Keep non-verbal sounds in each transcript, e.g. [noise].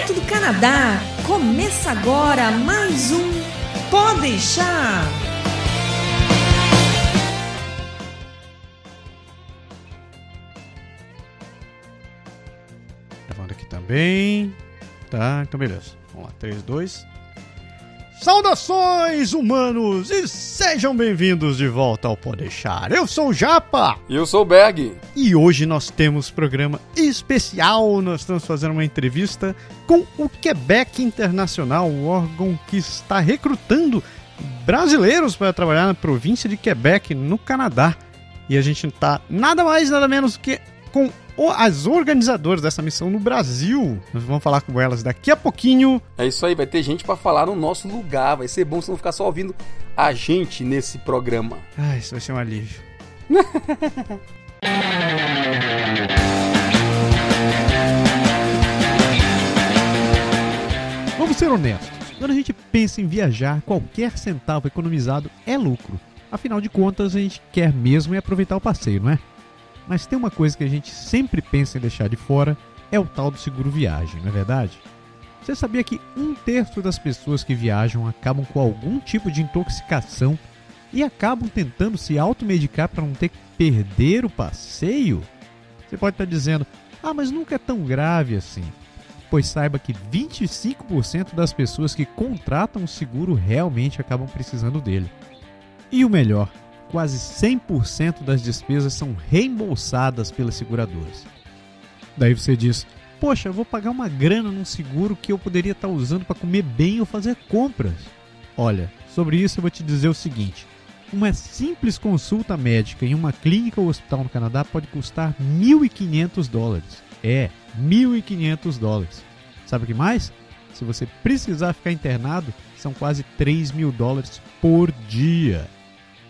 Direto do Canadá, começa agora mais um Pode deixar. Gravando aqui também. Tá, então beleza. Vamos lá, 3, 2. Saudações, humanos, e sejam bem-vindos de volta ao Podeixar. Eu sou o Japa. E eu sou o Berg. E hoje nós temos programa especial. Nós estamos fazendo uma entrevista com o Quebec Internacional, o órgão que está recrutando brasileiros para trabalhar na província de Quebec, no Canadá. E a gente está nada mais, nada menos que com as organizadoras dessa missão no Brasil. Nós vamos falar com elas daqui a pouquinho. É isso aí, vai ter gente para falar no nosso lugar. Vai ser bom você não ficar só ouvindo a gente nesse programa. Ah, isso vai ser um alívio. [laughs] Vamos ser honestos. Quando a gente pensa em viajar, qualquer centavo economizado é lucro. Afinal de contas, a gente quer mesmo é aproveitar o passeio, não é? Mas tem uma coisa que a gente sempre pensa em deixar de fora, é o tal do seguro viagem, não é verdade? Você sabia que um terço das pessoas que viajam acabam com algum tipo de intoxicação e acabam tentando se automedicar para não ter que perder o passeio? Você pode estar dizendo, ah, mas nunca é tão grave assim. Pois saiba que 25% das pessoas que contratam o seguro realmente acabam precisando dele. E o melhor, quase 100% das despesas são reembolsadas pelas seguradoras. Daí você diz: Poxa, vou pagar uma grana num seguro que eu poderia estar usando para comer bem ou fazer compras. Olha, sobre isso eu vou te dizer o seguinte: uma simples consulta médica em uma clínica ou hospital no Canadá pode custar 1.500 dólares. É, 1.500 dólares. Sabe o que mais? Se você precisar ficar internado, são quase 3 mil dólares por dia.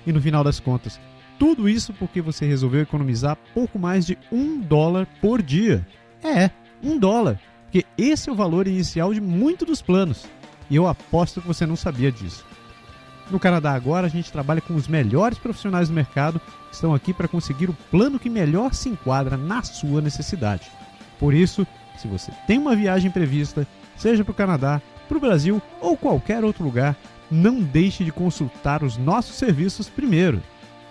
E no final das contas, tudo isso porque você resolveu economizar pouco mais de um dólar por dia. É, um dólar, porque esse é o valor inicial de muitos dos planos. E eu aposto que você não sabia disso. No Canadá agora a gente trabalha com os melhores profissionais do mercado que estão aqui para conseguir o plano que melhor se enquadra na sua necessidade. Por isso, se você tem uma viagem prevista, seja para o Canadá, para o Brasil ou qualquer outro lugar, não deixe de consultar os nossos serviços primeiro.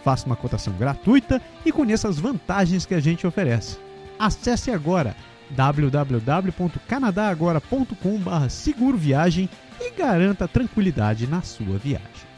Faça uma cotação gratuita e conheça as vantagens que a gente oferece. Acesse agora www.canadagora.com.br seguro viagem e garanta tranquilidade na sua viagem.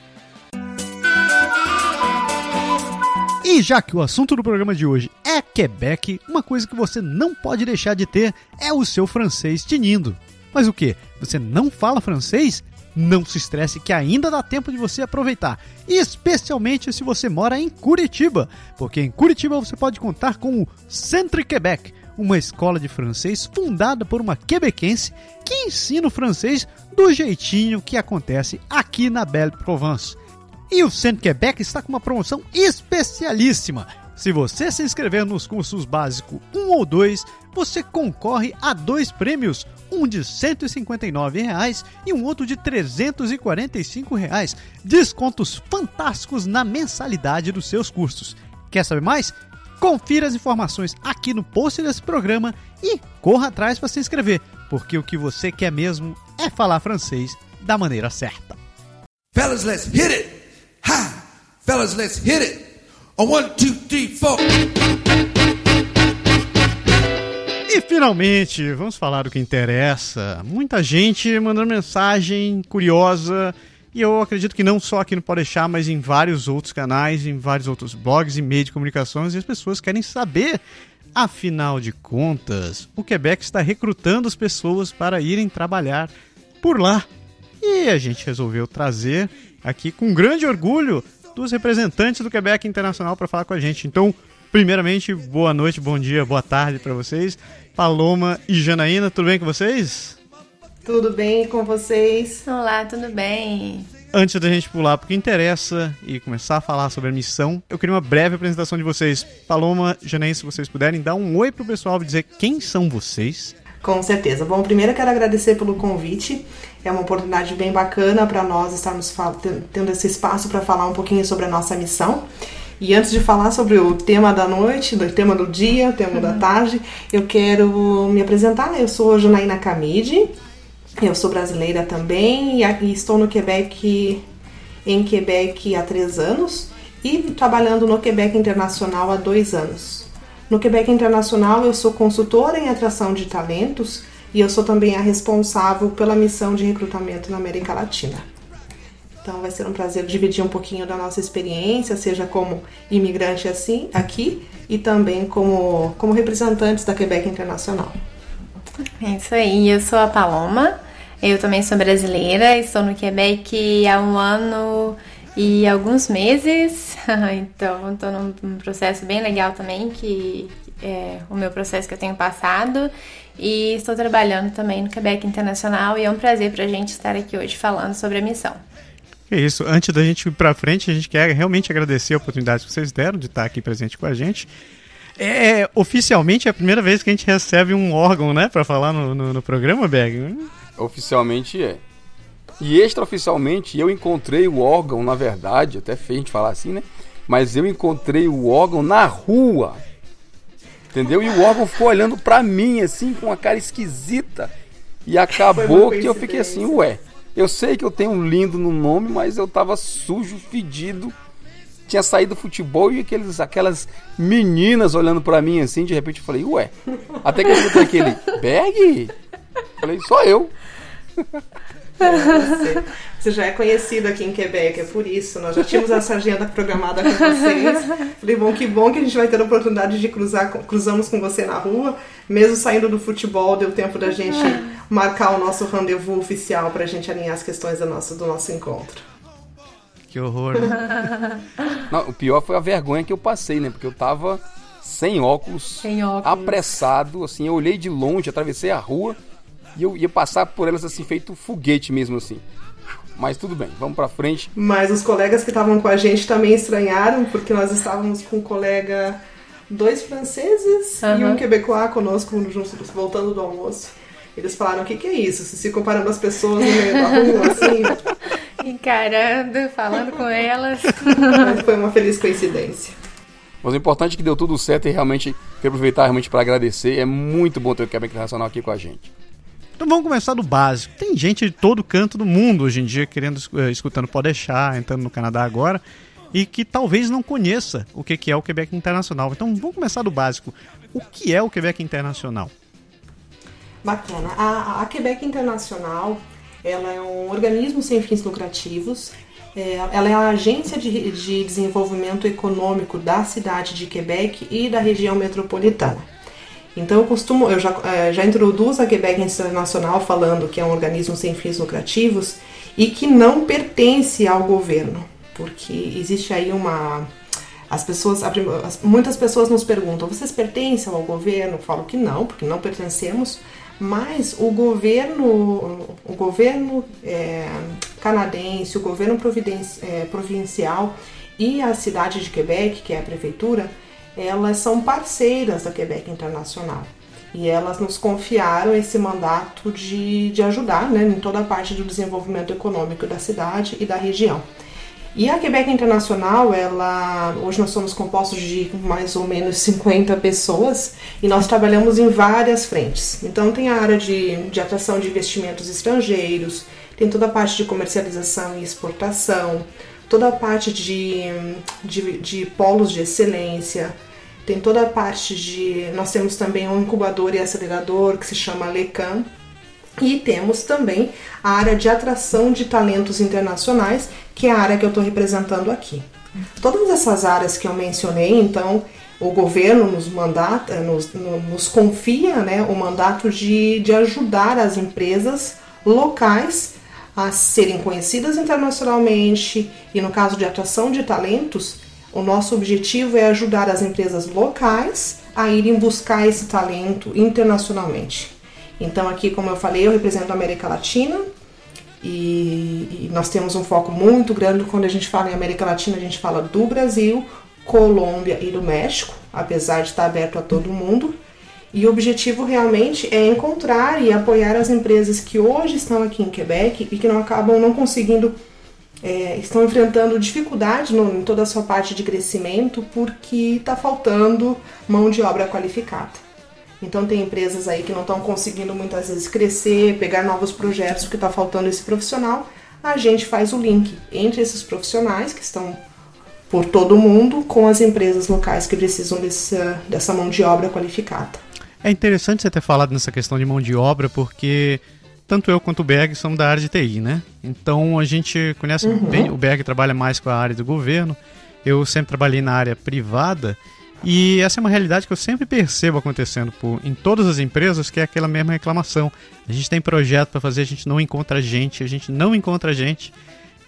E já que o assunto do programa de hoje é Quebec, uma coisa que você não pode deixar de ter é o seu francês tinindo. Mas o que? Você não fala francês? Não se estresse que ainda dá tempo de você aproveitar, especialmente se você mora em Curitiba, porque em Curitiba você pode contar com o Centre Quebec, uma escola de francês fundada por uma quebequense que ensina o francês do jeitinho que acontece aqui na Belle Provence. E o Centre Quebec está com uma promoção especialíssima. Se você se inscrever nos cursos básico 1 ou 2, você concorre a dois prêmios, um de 159 reais e um outro de 345 reais. Descontos fantásticos na mensalidade dos seus cursos. Quer saber mais? Confira as informações aqui no post desse programa e corra atrás para se inscrever, porque o que você quer mesmo é falar francês da maneira certa. Fellas, let's hit it! Ha! Fellas, let's hit it! One, two, three, four. E finalmente, vamos falar do que interessa. Muita gente mandando mensagem curiosa, e eu acredito que não só aqui no Pode Deixar, mas em vários outros canais, em vários outros blogs e meios de comunicações, e as pessoas querem saber, afinal de contas, o Quebec está recrutando as pessoas para irem trabalhar por lá. E a gente resolveu trazer aqui com grande orgulho dos representantes do Quebec Internacional para falar com a gente. Então, primeiramente, boa noite, bom dia, boa tarde para vocês. Paloma e Janaína, tudo bem com vocês? Tudo bem com vocês? Olá, tudo bem? Antes da gente pular porque interessa e começar a falar sobre a missão, eu queria uma breve apresentação de vocês. Paloma, Janaína, se vocês puderem, dar um oi pro pessoal e dizer quem são vocês. Com certeza. Bom, primeiro eu quero agradecer pelo convite. É uma oportunidade bem bacana para nós estarmos tendo esse espaço para falar um pouquinho sobre a nossa missão. E antes de falar sobre o tema da noite, o tema do dia, o tema uhum. da tarde, eu quero me apresentar. Eu sou Janaína Camide, eu sou brasileira também e estou no Quebec, em Quebec há três anos e trabalhando no Quebec Internacional há dois anos. No Quebec Internacional eu sou consultora em atração de talentos e eu sou também a responsável pela missão de recrutamento na América Latina. Então vai ser um prazer dividir um pouquinho da nossa experiência, seja como imigrante assim aqui e também como, como representantes da Quebec Internacional. É isso aí, eu sou a Paloma, eu também sou brasileira, estou no Quebec há um ano e alguns meses, [laughs] então estou num processo bem legal também, que é o meu processo que eu tenho passado e estou trabalhando também no Quebec Internacional e é um prazer para a gente estar aqui hoje falando sobre a missão. É isso. Antes da gente ir para frente, a gente quer realmente agradecer a oportunidade que vocês deram de estar aqui presente com a gente. É, oficialmente é a primeira vez que a gente recebe um órgão, né, para falar no, no, no, programa, Berg? Oficialmente é. E extraoficialmente eu encontrei o órgão, na verdade, até feio a gente falar assim, né? Mas eu encontrei o órgão na rua. Entendeu? E o órgão ficou olhando para mim assim com uma cara esquisita. E acabou que eu fiquei assim, ué. Eu sei que eu tenho um lindo no nome, mas eu tava sujo, fedido. Tinha saído do futebol e aqueles, aquelas meninas olhando para mim assim, de repente eu falei, ué. Até que eu escutei aquele, Berg? Falei, só eu. É, você, já é conhecido aqui em Quebec, é por isso. Nós já tínhamos essa agenda programada com vocês. Falei, bom, que bom que a gente vai ter a oportunidade de cruzar, cruzamos com você na rua. Mesmo saindo do futebol, deu tempo da gente marcar o nosso rendezvous oficial para a gente alinhar as questões do nosso, do nosso encontro. Que horror. [laughs] Não, o pior foi a vergonha que eu passei, né? Porque eu tava sem óculos, sem óculos, apressado, assim, eu olhei de longe, atravessei a rua e eu ia passar por elas assim, feito foguete mesmo assim. Mas tudo bem, vamos pra frente. Mas os colegas que estavam com a gente também estranharam, porque nós estávamos com um colega, dois franceses uhum. e um quebecois conosco, voltando do almoço. Eles falaram: o que, que é isso? Se comparando as pessoas no meio da rua, assim. [laughs] Encarando, falando com elas. Mas foi uma feliz coincidência. Mas o importante é que deu tudo certo e realmente quero aproveitar realmente para agradecer. É muito bom ter o Quebec Internacional aqui com a gente. Então vamos começar do básico. Tem gente de todo canto do mundo hoje em dia querendo uh, escutando Pode deixar, entrando no Canadá agora e que talvez não conheça o que é o Quebec Internacional. Então vamos começar do básico. O que é o Quebec Internacional? Bacana. A, a Quebec Internacional ela é um organismo sem fins lucrativos. É, ela é a agência de, de desenvolvimento econômico da cidade de Quebec e da região metropolitana. Então eu costumo, eu já, é, já introduzo a Quebec Internacional falando que é um organismo sem fins lucrativos e que não pertence ao governo, porque existe aí uma as pessoas, muitas pessoas nos perguntam: vocês pertencem ao governo? Eu falo que não, porque não pertencemos. Mas o governo, o governo é, canadense, o governo é, provincial e a cidade de Quebec, que é a prefeitura, elas são parceiras da Quebec Internacional. E elas nos confiaram esse mandato de, de ajudar né, em toda a parte do desenvolvimento econômico da cidade e da região. E a Quebec Internacional, ela hoje nós somos compostos de mais ou menos 50 pessoas e nós trabalhamos em várias frentes. Então tem a área de, de atração de investimentos estrangeiros, tem toda a parte de comercialização e exportação, toda a parte de, de, de polos de excelência, tem toda a parte de. Nós temos também um incubador e acelerador que se chama LECAM. E temos também a área de atração de talentos internacionais, que é a área que eu estou representando aqui. Todas essas áreas que eu mencionei, então, o governo nos, mandata, nos, nos confia né, o mandato de, de ajudar as empresas locais a serem conhecidas internacionalmente e, no caso de atração de talentos, o nosso objetivo é ajudar as empresas locais a irem buscar esse talento internacionalmente. Então, aqui, como eu falei, eu represento a América Latina e, nós temos um foco muito grande quando a gente fala em América Latina, a gente fala do Brasil, Colômbia e do México, apesar de estar aberto a todo mundo. E o objetivo realmente é encontrar e apoiar as empresas que hoje estão aqui em Quebec e que não acabam não conseguindo é, estão enfrentando dificuldade no, em toda a sua parte de crescimento porque está faltando mão de obra qualificada. Então tem empresas aí que não estão conseguindo muitas vezes crescer, pegar novos projetos porque está faltando esse profissional. A gente faz o link entre esses profissionais que estão por todo o mundo com as empresas locais que precisam dessa, dessa mão de obra qualificada. É interessante você ter falado nessa questão de mão de obra, porque tanto eu quanto o Berg somos da área de TI, né? Então a gente conhece uhum. bem, o Berg trabalha mais com a área do governo, eu sempre trabalhei na área privada, e essa é uma realidade que eu sempre percebo acontecendo por, em todas as empresas, que é aquela mesma reclamação. A gente tem projeto para fazer, a gente não encontra gente, a gente não encontra gente.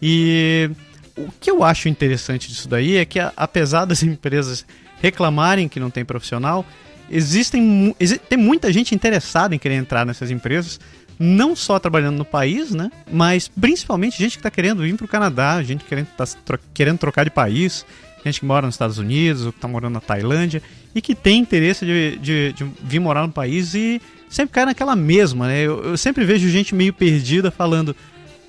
E o que eu acho interessante disso daí é que, apesar das [laughs] empresas reclamarem que não tem profissional, existem tem muita gente interessada em querer entrar nessas empresas, não só trabalhando no país, né? Mas principalmente gente que está querendo vir para o Canadá, gente querendo, tá tro querendo trocar de país, gente que mora nos Estados Unidos, ou que está morando na Tailândia, e que tem interesse de, de, de, vir morar no país e sempre cai naquela mesma, né? Eu, eu sempre vejo gente meio perdida falando,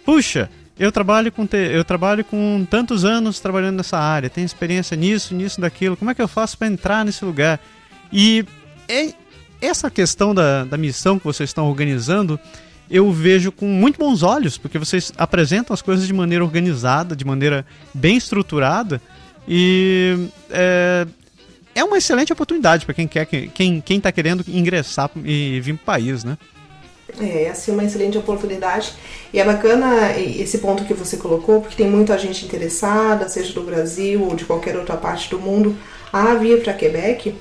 puxa, eu trabalho com te... eu trabalho com tantos anos trabalhando nessa área, tenho experiência nisso, nisso, daquilo. Como é que eu faço para entrar nesse lugar? E é essa questão da, da missão que vocês estão organizando, eu vejo com muito bons olhos, porque vocês apresentam as coisas de maneira organizada, de maneira bem estruturada, e é, é uma excelente oportunidade para quem quer quem quem está querendo ingressar e vir para o país, né? É, assim, uma excelente oportunidade. E é bacana esse ponto que você colocou, porque tem muita gente interessada, seja do Brasil ou de qualquer outra parte do mundo, a vir para Quebec.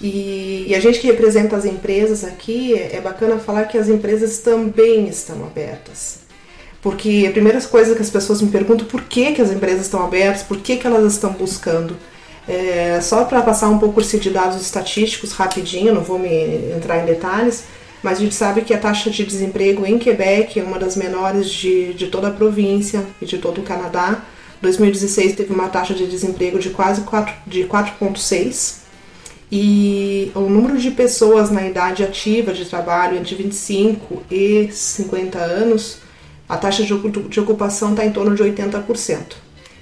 E, e, a gente que representa as empresas aqui, é, bacana falar que as empresas também estão abertas. Porque a primeira coisa que as pessoas me perguntam por que, que as empresas estão abertas, por que, que elas estão buscando. É, só para passar um pouco de dados estatísticos rapidinho, não vou me entrar em detalhes, mas a gente sabe que a taxa de desemprego em Quebec é uma das menores de, de toda a província e de todo o Canadá. 2016 teve uma taxa de desemprego de quase 4, de 4,6 e o número de pessoas na idade ativa de trabalho entre 25 e 50 anos, a taxa de, ocupação está em torno de 80%.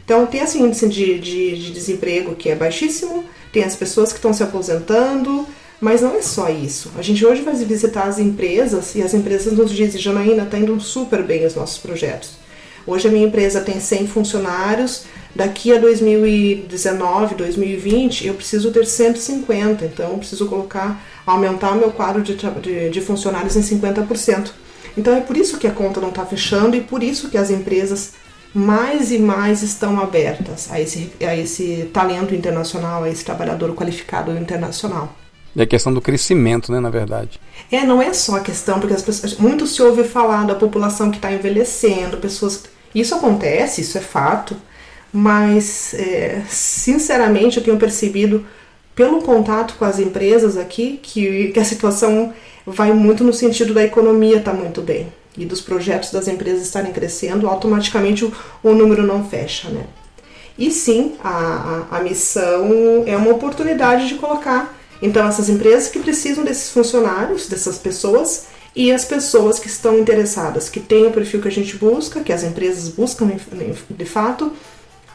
Então tem esse índice de, de, de desemprego que é baixíssimo, tem as pessoas que estão se aposentando, mas não é só isso. A gente hoje vai visitar as empresas e as empresas nos dizem, Janaína, está indo super bem os nossos projetos. Hoje a minha empresa tem 100 funcionários, daqui a 2019, 2020, eu preciso ter 150, então eu preciso colocar, aumentar o meu quadro de, de, de funcionários em 50%. Então é por isso que a conta não está fechando e por isso que as empresas mais e mais estão abertas a esse, a esse talento internacional, a esse trabalhador qualificado internacional. E a questão do crescimento, né, na verdade. É, não é só a questão, porque as pessoas, muito se ouve falar da população que está envelhecendo, pessoas. Isso acontece, isso é fato, mas é, sinceramente eu tenho percebido pelo contato com as empresas aqui que, que a situação vai muito no sentido da economia estar tá muito bem e dos projetos das empresas estarem crescendo, automaticamente o, o número não fecha, né? E sim, a, a, a missão é uma oportunidade de colocar então, essas empresas que precisam desses funcionários, dessas pessoas, e as pessoas que estão interessadas, que têm o perfil que a gente busca, que as empresas buscam de fato,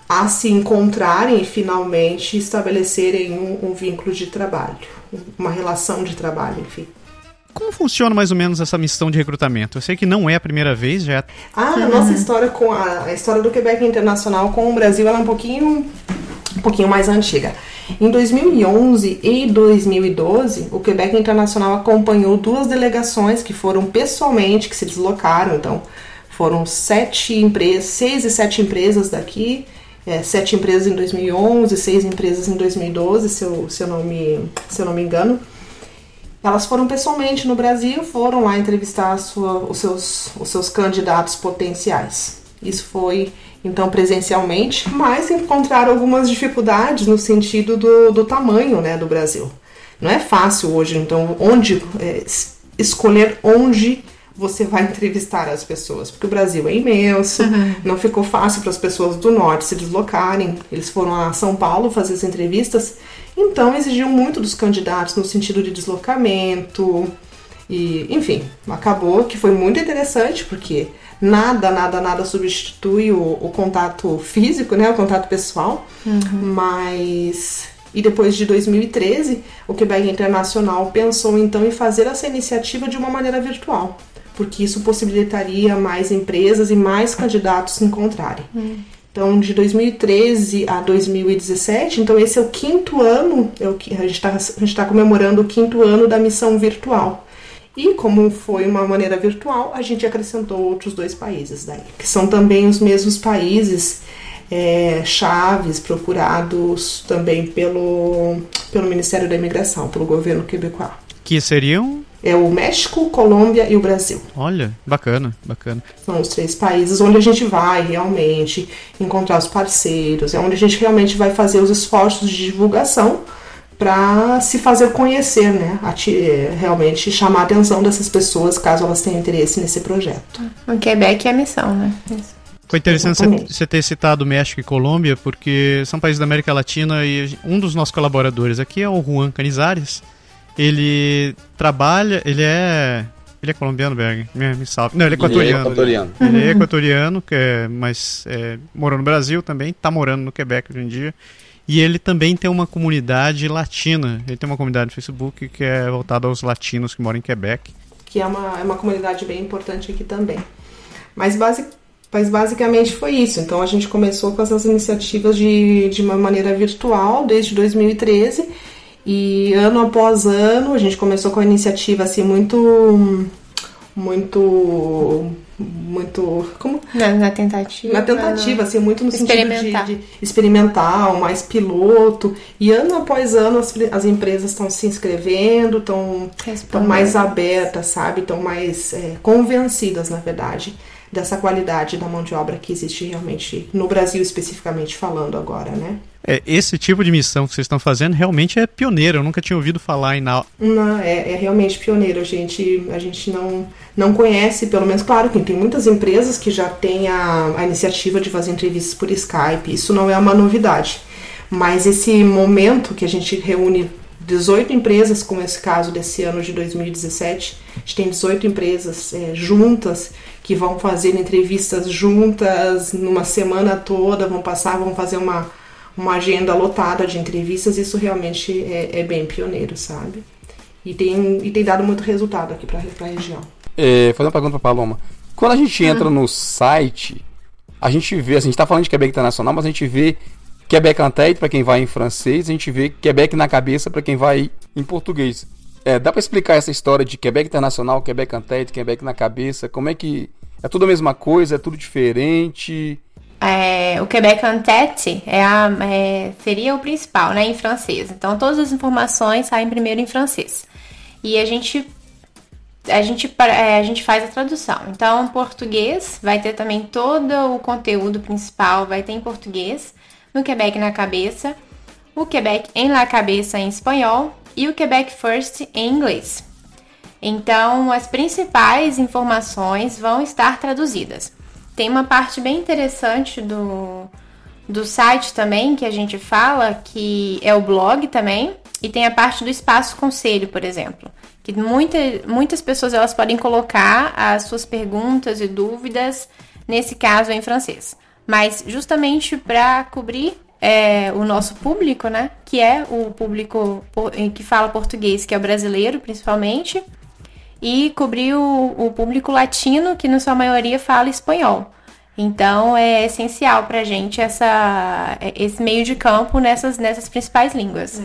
a se encontrarem e finalmente estabelecerem um, um vínculo de trabalho, uma relação de trabalho, enfim. Como funciona mais ou menos essa missão de recrutamento? Eu sei que não é a primeira vez, já. É ah, a nossa história com a, a história do Quebec Internacional com o Brasil, ela é um pouquinho, um pouquinho mais antiga. Em 2011 e 2012, o Quebec Internacional acompanhou duas delegações que foram pessoalmente, que se deslocaram. Então, foram sete empresas, seis e sete empresas daqui, é, sete empresas em 2011, seis empresas em 2012, se eu, se eu, não, me, se eu não me engano. Elas foram pessoalmente no Brasil, foram lá entrevistar sua, os, seus, os seus candidatos potenciais. Isso foi então presencialmente, mas encontraram algumas dificuldades no sentido do, do tamanho né, do Brasil. Não é fácil hoje, então, onde é, escolher onde você vai entrevistar as pessoas, porque o Brasil é imenso, uhum. não ficou fácil para as pessoas do norte se deslocarem. Eles foram a São Paulo fazer as entrevistas, então exigiam muito dos candidatos no sentido de deslocamento. E, enfim, acabou que foi muito interessante, porque Nada, nada, nada substitui o, o contato físico, né? O contato pessoal. Mas. E depois de 2013, o Quebec Internacional pensou então em fazer essa iniciativa de uma maneira virtual, porque isso possibilitaria mais empresas e mais candidatos se encontrarem. Então, de 2013 a 2017, então esse é o quinto ano, é o que a gente está comemorando o quinto ano da missão virtual. E como foi uma maneira virtual, a gente acrescentou outros dois países daí, que são também os mesmos países é, chaves procurados também pelo, pelo Ministério da Imigração, pelo governo quebecois. Que seriam. É o México, Colômbia e o Brasil. Olha, bacana, bacana. São os três países onde a gente vai realmente encontrar os parceiros, é onde a gente realmente vai fazer os esforços de divulgação para se fazer conhecer, né? Ati- é, realmente chamar a atenção dessas pessoas caso elas tenham interesse nesse projeto. O Quebec é a missão, né? Isso. Foi interessante você- ter citado México e Colômbia, porque são países da América Latina e um dos nossos colaboradores aqui é o Juan Canizares. Ele trabalha, ele é. Ele é colombiano, Berg? Me, me salve. Não, ele é equatoriano. equatoriano. Ele é equatoriano, que é, mas é, morou no Brasil também, tá morando no Quebec hoje em dia. E ele também tem uma comunidade latina. Ele tem uma comunidade no Facebook que é voltada aos latinos que moram em Quebec. que é uma, é uma comunidade bem importante aqui também. Mas, basi, mas basicamente foi isso. Então a gente começou com essas iniciativas de, de uma maneira virtual desde 2013 e ano após ano a gente começou com a iniciativa assim muito muito muito como Na, na tentativa. na tentativa, assim, muito no sentido de, de experimental, mais piloto. E ano após ano as, as empresas estão se inscrevendo, estão mais abertas, sabe? Estão mais é, convencidas, na verdade, dessa qualidade da mão de obra que existe realmente no Brasil, especificamente falando agora, né? É, esse tipo de missão que vocês estão fazendo realmente é pioneiro. Eu nunca tinha ouvido falar em Não, é, é realmente pioneiro. A gente, a gente não, não conhece, pelo menos, claro que tem muitas empresas que já têm a, a iniciativa de fazer entrevistas por Skype. Isso não é uma novidade. Mas esse momento que a gente reúne 18 empresas, como esse caso desse ano de 2017, a gente tem 18 empresas é, juntas que vão fazer entrevistas juntas numa semana toda, vão passar, vão fazer uma, uma agenda lotada de entrevistas. Isso realmente é, é bem pioneiro, sabe? E tem, e tem dado muito resultado aqui para a região. É, fazer uma pergunta pra Paloma. Quando a gente entra no site, a gente vê, assim, a gente tá falando de Quebec Internacional, mas a gente vê Quebec en tête pra quem vai em francês, a gente vê Quebec na cabeça pra quem vai em português. É, dá pra explicar essa história de Quebec Internacional, Quebec en tête, Quebec na cabeça? Como é que é tudo a mesma coisa, é tudo diferente? É, o Quebec en tête é a, é, seria o principal, né, em francês. Então, todas as informações saem primeiro em francês. E a gente, a gente, é, a gente faz a tradução. Então, em português, vai ter também todo o conteúdo principal, vai ter em português, no Quebec na cabeça, o Quebec em la cabeça em espanhol e o Quebec First em inglês. Então, as principais informações vão estar traduzidas. Tem uma parte bem interessante do, do site também que a gente fala, que é o blog também, e tem a parte do espaço conselho, por exemplo. Que muita, muitas pessoas elas podem colocar as suas perguntas e dúvidas, nesse caso em francês. Mas justamente para cobrir é, o nosso público, né? Que é o público que fala português, que é o brasileiro principalmente e cobrir o, o público latino, que na sua maioria fala espanhol. Então é essencial pra gente essa, esse meio de campo nessas, nessas principais línguas.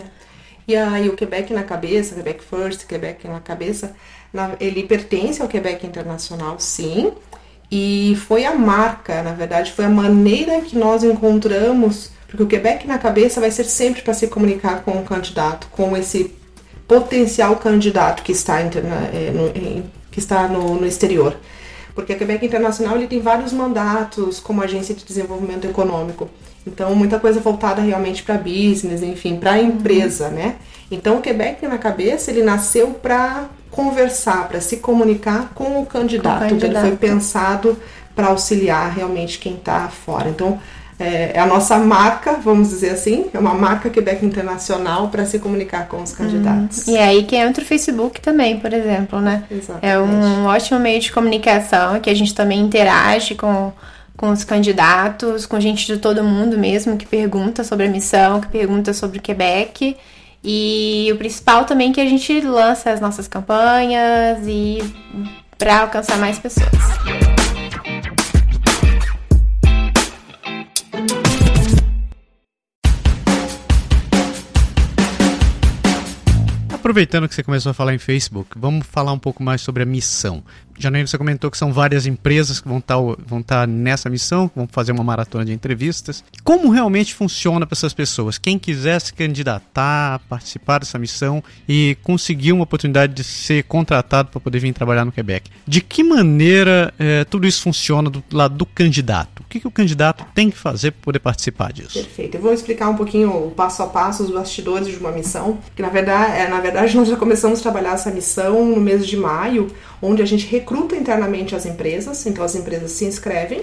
E aí o Quebec na cabeça, Quebec First, Quebec na cabeça, ele pertence ao Quebec Internacional, sim. E foi a marca, na verdade, foi a maneira que nós encontramos, porque o Quebec na cabeça vai ser sempre para se comunicar com o candidato, com esse potencial candidato que está, eh, no, em- que está no, no exterior. Porque a Quebec Internacional ele tem vários mandatos como agência de desenvolvimento econômico. Então, muita coisa voltada realmente para business, enfim, para a empresa, né? Então, o Quebec na cabeça, ele nasceu para conversar, para se comunicar com o candidato. Com o Então, ele foi candidato. pensado para auxiliar realmente quem está fora. Então, é, é, a nossa marca, vamos dizer assim, é uma marca Quebec Internacional para se comunicar com os candidatos. Hum, e é aí que entra o Facebook também, por exemplo, né? Exatamente. É um ótimo meio de comunicação que a gente também interage com, com os candidatos, com gente de todo mundo mesmo que pergunta sobre a missão, que pergunta sobre o Quebec. E o principal também é que a gente lança as nossas campanhas e para alcançar mais pessoas. Aproveitando que você começou a falar em Facebook, vamos falar um pouco mais sobre a missão. Janeiro você comentou que são várias empresas que vão estar tá vão tá nessa missão, vão fazer uma maratona de entrevistas. Como realmente funciona para essas pessoas? Quem quiser se candidatar, participar dessa missão e conseguir uma oportunidade de ser contratado para poder vir trabalhar no Quebec. De que maneira é, tudo isso funciona do lado do candidato? O que, que o candidato tem que fazer para poder participar disso? Perfeito. Eu vou explicar um pouquinho o passo a passo, os bastidores de uma missão. Que na verdade, é, na verdade nós já começamos a trabalhar essa missão no mês de maio, onde a gente recruta internamente as empresas, então as empresas se inscrevem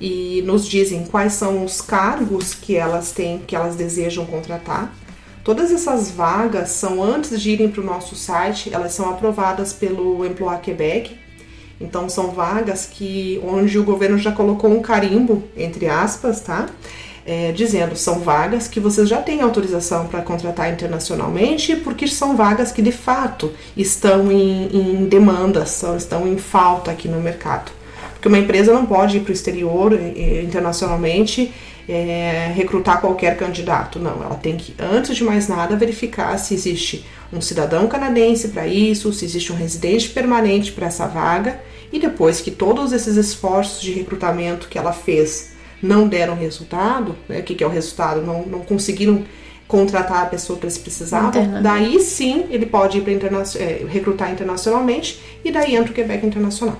e nos dizem quais são os cargos que elas têm, que elas desejam contratar. Todas essas vagas são antes de irem para o nosso site, elas são aprovadas pelo Emploi Quebec. Então são vagas que onde o governo já colocou um carimbo entre aspas, tá? É, dizendo são vagas que vocês já têm autorização para contratar internacionalmente, porque são vagas que de fato estão em, em demanda, são, estão em falta aqui no mercado. Porque uma empresa não pode ir para o exterior internacionalmente é, recrutar qualquer candidato, não. Ela tem que, antes de mais nada, verificar se existe um cidadão canadense para isso, se existe um residente permanente para essa vaga, e depois que todos esses esforços de recrutamento que ela fez não deram resultado, né? o que, que é o resultado? Não, não conseguiram contratar a pessoa que eles precisavam, daí sim ele pode ir para interna é, recrutar internacionalmente e daí entra o Quebec Internacional.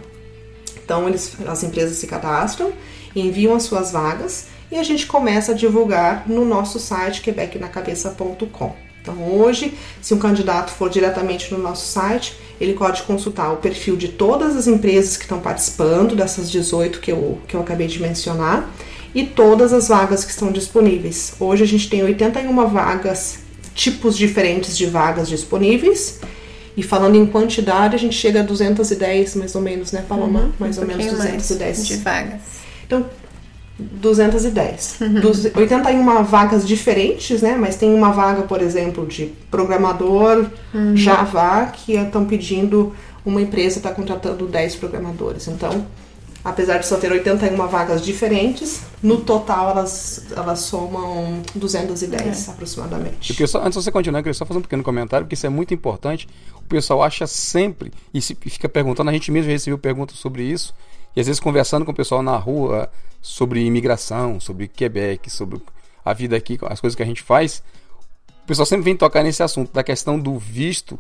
Então eles, as empresas se cadastram, enviam as suas vagas e a gente começa a divulgar no nosso site quebecnacabeça.com. Então hoje, se um candidato for diretamente no nosso site, ele pode consultar o perfil de todas as empresas que estão participando dessas 18 que eu, que eu acabei de mencionar e todas as vagas que estão disponíveis. Hoje a gente tem 81 vagas, tipos diferentes de vagas disponíveis. E falando em quantidade, a gente chega a 210 mais ou menos, né, Paloma? Uhum, mais um ou menos 210 mais de vagas. Então, 210. Uhum. 81 vagas diferentes, né? Mas tem uma vaga, por exemplo, de programador uhum. Java que estão pedindo uma empresa está contratando 10 programadores. Então, apesar de só ter 81 vagas diferentes, no total elas, elas somam 210 é. aproximadamente. Só, antes de você continuar, eu queria só fazer um pequeno comentário, porque isso é muito importante. O pessoal acha sempre, e se, fica perguntando, a gente mesmo recebeu perguntas sobre isso, e às vezes conversando com o pessoal na rua sobre imigração, sobre Quebec, sobre a vida aqui, as coisas que a gente faz, o pessoal sempre vem tocar nesse assunto, da questão do visto,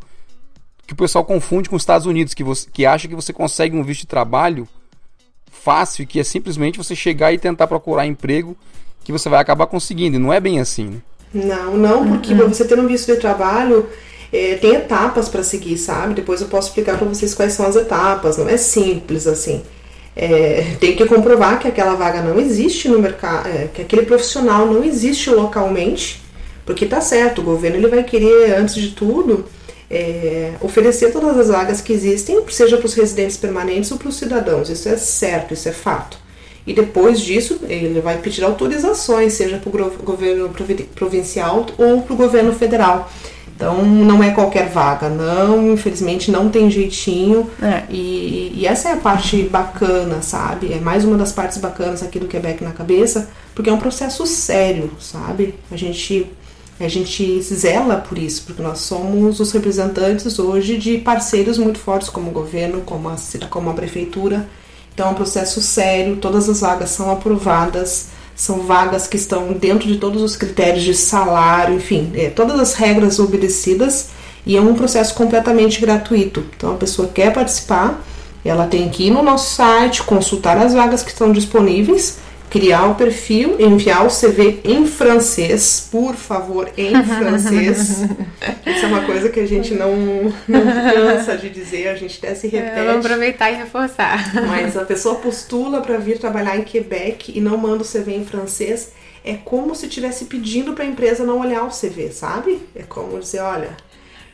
que o pessoal confunde com os Estados Unidos, que, você, que acha que você consegue um visto de trabalho fácil, que é simplesmente você chegar e tentar procurar emprego que você vai acabar conseguindo. E não é bem assim, né? Não, não, porque uhum. você tendo um visto de trabalho, é, tem etapas para seguir, sabe? Depois eu posso explicar para vocês quais são as etapas. Não é simples assim. É, tem que comprovar que aquela vaga não existe no mercado, é, que aquele profissional não existe localmente, porque tá certo, o governo ele vai querer, antes de tudo, é, oferecer todas as vagas que existem, seja para os residentes permanentes ou para os cidadãos. Isso é certo, isso é fato. E depois disso, ele vai pedir autorizações, seja para o governo provincial ou para o governo federal. Então, não é qualquer vaga, não, infelizmente não tem jeitinho. É. E, e, essa é a parte bacana, sabe? É mais uma das partes bacanas aqui do Quebec na cabeça, porque é um processo sério, sabe? A gente a gente zela por isso, porque nós somos os representantes hoje de parceiros muito fortes, como o governo, como a, como a prefeitura. Então é um processo sério, todas as vagas são aprovadas, são vagas que estão dentro de todos os critérios de salário, enfim, é, todas as regras obedecidas e é um processo completamente gratuito. Então a pessoa quer participar, ela tem que ir no nosso site, consultar as vagas que estão disponíveis criar o perfil, enviar o CV em francês, por favor, em [laughs] francês. Isso é uma coisa que a gente não, não cansa de dizer, a gente até se repete. É, vamos aproveitar e reforçar. Mas a pessoa postula para vir trabalhar em Quebec e não manda o CV em francês, é como se estivesse pedindo para a empresa não olhar o CV, sabe? É como dizer, olha,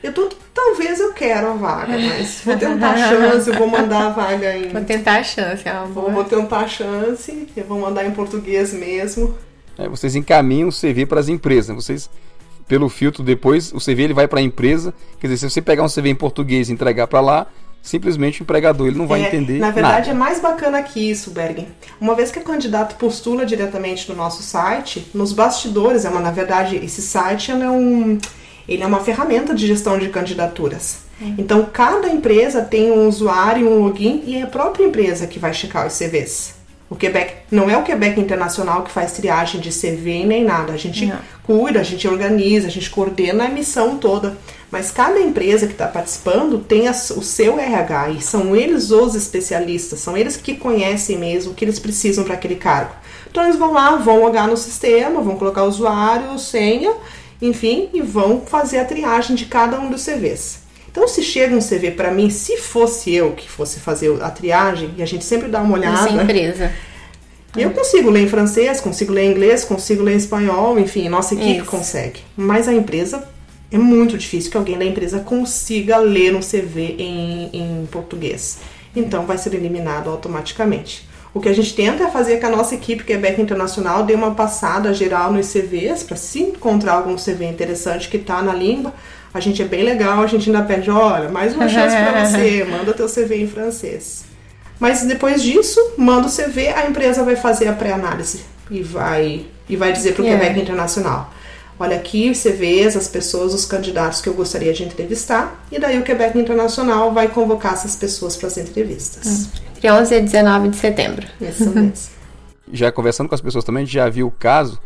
eu tô, talvez eu quero a vaga, mas vou tentar a chance, eu vou mandar a vaga em. Vou tentar a chance, é uma boa. Vou, vou tentar a chance, eu vou mandar em português mesmo. É, vocês encaminham o CV para as empresas, né? vocês pelo filtro depois o CV ele vai para a empresa, quer dizer, se você pegar um CV em português e entregar para lá, simplesmente o empregador ele não vai é, entender Na verdade nada. é mais bacana que isso, Bergen. Uma vez que o candidato postula diretamente no nosso site, nos bastidores, é uma na verdade esse site é um ele é uma ferramenta de gestão de candidaturas. É. Então, cada empresa tem um usuário, um login e é a própria empresa que vai checar os CVs. O Quebec não é o Quebec Internacional que faz triagem de CV nem nada. A gente não. cuida, a gente organiza, a gente coordena a emissão toda. Mas cada empresa que está participando tem a, o seu RH e são eles os especialistas, são eles que conhecem mesmo o que eles precisam para aquele cargo. Então eles vão lá, vão logar no sistema, vão colocar o usuário, senha enfim, e vão fazer a triagem de cada um dos CVs. Então, se chega um CV para mim, se fosse eu que fosse fazer a triagem, e a gente sempre dá uma olhada. Nossa empresa. [laughs] Eu consigo ler em francês, consigo ler em inglês, consigo ler em espanhol, enfim, nossa equipe Isso. consegue. Mas a empresa é muito difícil que alguém da empresa consiga ler um CV em, em português. Então vai ser eliminado automaticamente. O que a gente tenta é fazer que a nossa equipe Quebec Internacional dê uma passada geral nos CVs, para se encontrar algum CV interessante que está na língua, a gente é bem legal, a gente ainda pede, olha, mais uma chance para [laughs] você, manda teu CV em francês. Mas depois disso, manda o CV, a empresa vai fazer a pré-análise e vai, e vai dizer para o yeah. Quebec Internacional. Olha aqui os CVs, as pessoas, os candidatos que eu gostaria de entrevistar. E daí o Quebec Internacional vai convocar essas pessoas para as entrevistas. Entre 11 e 19 de setembro. Isso mesmo. já conversando com as pessoas também, a gente já viu o caso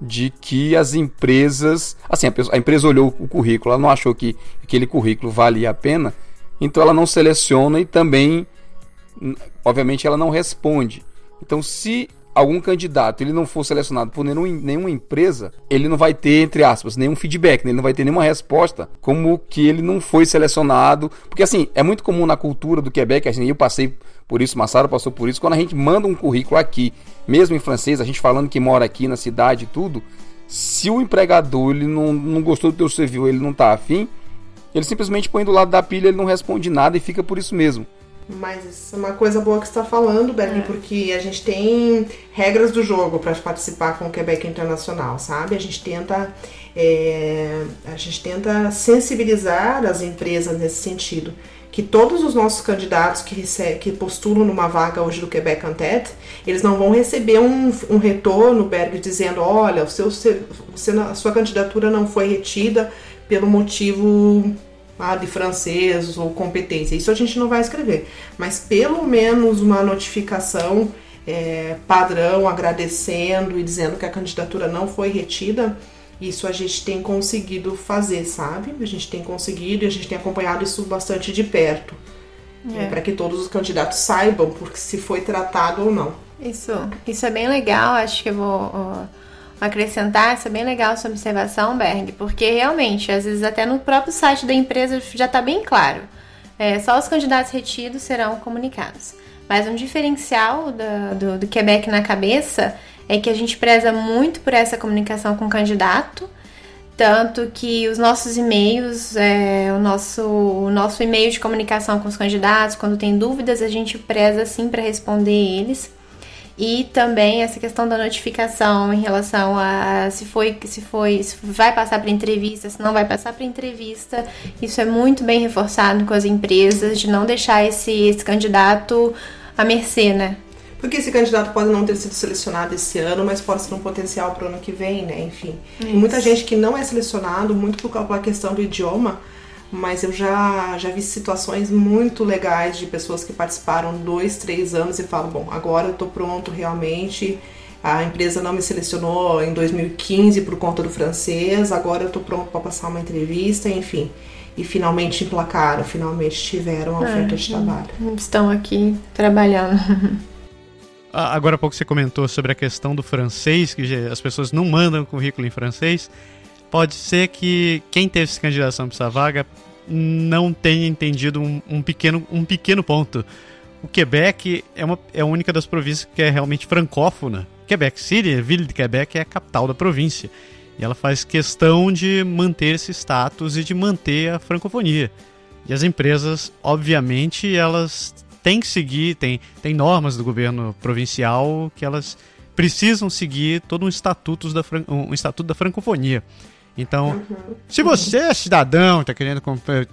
de que as empresas. Assim, a, pessoa, a, empresa olhou o currículo, ela não achou que aquele currículo valia a pena, então ela não seleciona e também, obviamente, ela não responde. Então, se algum candidato ele não for selecionado por nenhum, nenhuma empresa, ele não vai ter, entre aspas, nenhum feedback, né? ele não vai ter nenhuma resposta como que ele não foi selecionado. Porque assim, é muito comum na cultura do Quebec, assim, eu passei por isso, Massaro passou por isso, quando a gente manda um currículo aqui, mesmo em francês, a gente falando que mora aqui na cidade e tudo, se o empregador ele não, não gostou do teu serviço, ele não tá afim, ele simplesmente põe do lado da pilha, ele não responde nada e fica por isso mesmo. Mas isso é uma coisa boa que você está falando, Bernie, é. porque a gente tem regras do jogo para participar com o Quebec Internacional, sabe? A gente tenta é, a gente tenta sensibilizar as empresas nesse sentido. Que todos os nossos candidatos que, recebe, que postulam numa vaga hoje do Quebec Antet, eles não vão receber um, um retorno, Berg, dizendo: olha, o seu, a sua candidatura não foi retida pelo motivo ah, de francês ou competência. Isso a gente não vai escrever, mas pelo menos uma notificação é, padrão agradecendo e dizendo que a candidatura não foi retida. Isso a gente tem conseguido fazer, sabe? A gente tem conseguido e a gente tem acompanhado isso bastante de perto. É. para que todos os candidatos saibam porque se foi tratado ou não. Isso, isso é bem legal, acho que eu vou acrescentar, isso é bem legal essa observação, Berg, porque realmente, às vezes até no próprio site da empresa já está bem claro. É, só os candidatos retidos serão comunicados. Mas um diferencial do, do, do Quebec na cabeça é que a gente preza muito por essa comunicação com o candidato, tanto que os nossos e-mails, é, o nosso, o nosso e-mail de comunicação com os candidatos, quando tem dúvidas, a gente preza sim para responder eles. E também essa questão da notificação em relação a se foi, se foi, se vai passar para entrevista, se não vai passar para entrevista. Isso é muito bem reforçado com as empresas de não deixar esse, esse candidato à mercê, né? Porque esse candidato pode não ter sido selecionado esse ano, mas pode ser um potencial para o ano que vem, né? Enfim. muita gente que não é selecionado, muito por causa da questão do idioma, mas eu já, já vi situações muito legais de pessoas que participaram dois, três anos e falam, bom, agora eu tô pronto realmente. A empresa não me selecionou em 2015 por conta do francês, agora eu tô pronto para passar uma entrevista, enfim. E finalmente emplacaram, finalmente tiveram a oferta de é, trabalho. Estão aqui trabalhando. [laughs] Agora há pouco você comentou sobre a questão do francês, que as pessoas não mandam currículo em francês. pode ser que quem teve essa candidação para essa vaga não tenha entendido um, um, pequeno, um pequeno ponto. O Quebec é, uma, é a única das províncias que é realmente francófona. Quebec City, Ville de Quebec, é a capital da província. E ela faz questão de manter esse status e de manter a francofonia. E as empresas, obviamente, elas têm que seguir, tem, tem normas do governo provincial que elas precisam seguir todo um estatuto da, um estatuto da francofonia. Então, uhum. se você é cidadão, está querendo,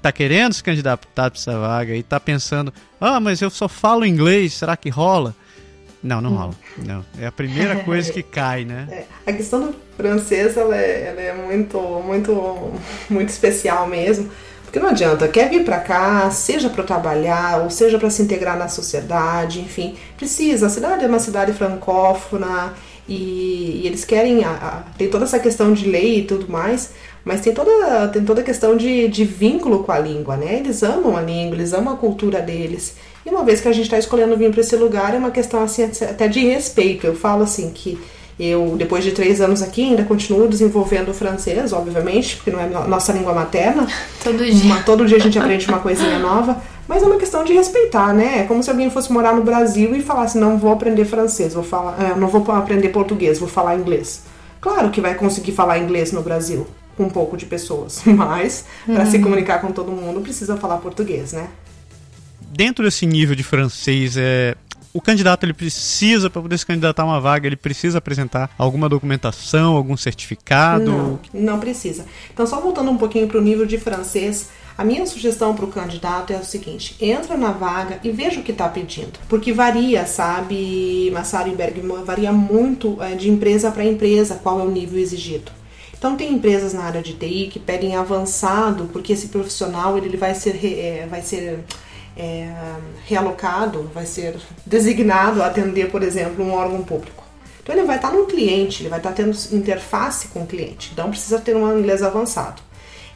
tá querendo se candidatar para essa vaga e está pensando, ah, mas eu só falo inglês, será que rola? Não, não rola. Não. É a primeira coisa que [laughs] cai, né? É, a questão do francês ela é, ela é muito, muito, muito especial mesmo. Porque não adianta, quer vir para cá, seja para trabalhar ou seja para se integrar na sociedade, enfim, precisa. A cidade é uma cidade francófona e, e eles querem. A, a, tem toda essa questão de lei e tudo mais, mas tem toda, tem toda a questão de, de vínculo com a língua, né? Eles amam a língua, eles amam a cultura deles. E uma vez que a gente está escolhendo vir para esse lugar, é uma questão assim até de respeito. Eu falo assim que eu, depois de três anos aqui, ainda continuo desenvolvendo o francês, obviamente, porque não é nossa língua materna. [laughs] Todo dia. Uma, todo dia a gente aprende uma coisinha nova. Mas é uma questão de respeitar, né? É como se alguém fosse morar no Brasil e falasse: não vou aprender francês, vou falar, é, não vou aprender português, vou falar inglês. Claro que vai conseguir falar inglês no Brasil, com um pouco de pessoas, [laughs] mas para uhum. se comunicar com todo mundo precisa falar português, né? Dentro desse nível de francês, é, o candidato ele precisa, para poder se candidatar a uma vaga, ele precisa apresentar alguma documentação, algum certificado? Não, não precisa. Então, só voltando um pouquinho para o nível de francês, a minha sugestão para o candidato é o seguinte: entra na vaga e veja o que está pedindo. Porque varia, sabe, Massaro e Bergman, varia muito é, de empresa para empresa qual é o nível exigido. Então tem empresas na área de TI que pedem avançado, porque esse profissional ele vai ser, é, vai ser é, realocado, vai ser designado a atender, por exemplo, um órgão público. Então ele vai estar no cliente, ele vai estar tendo interface com o cliente, então precisa ter um inglês avançado.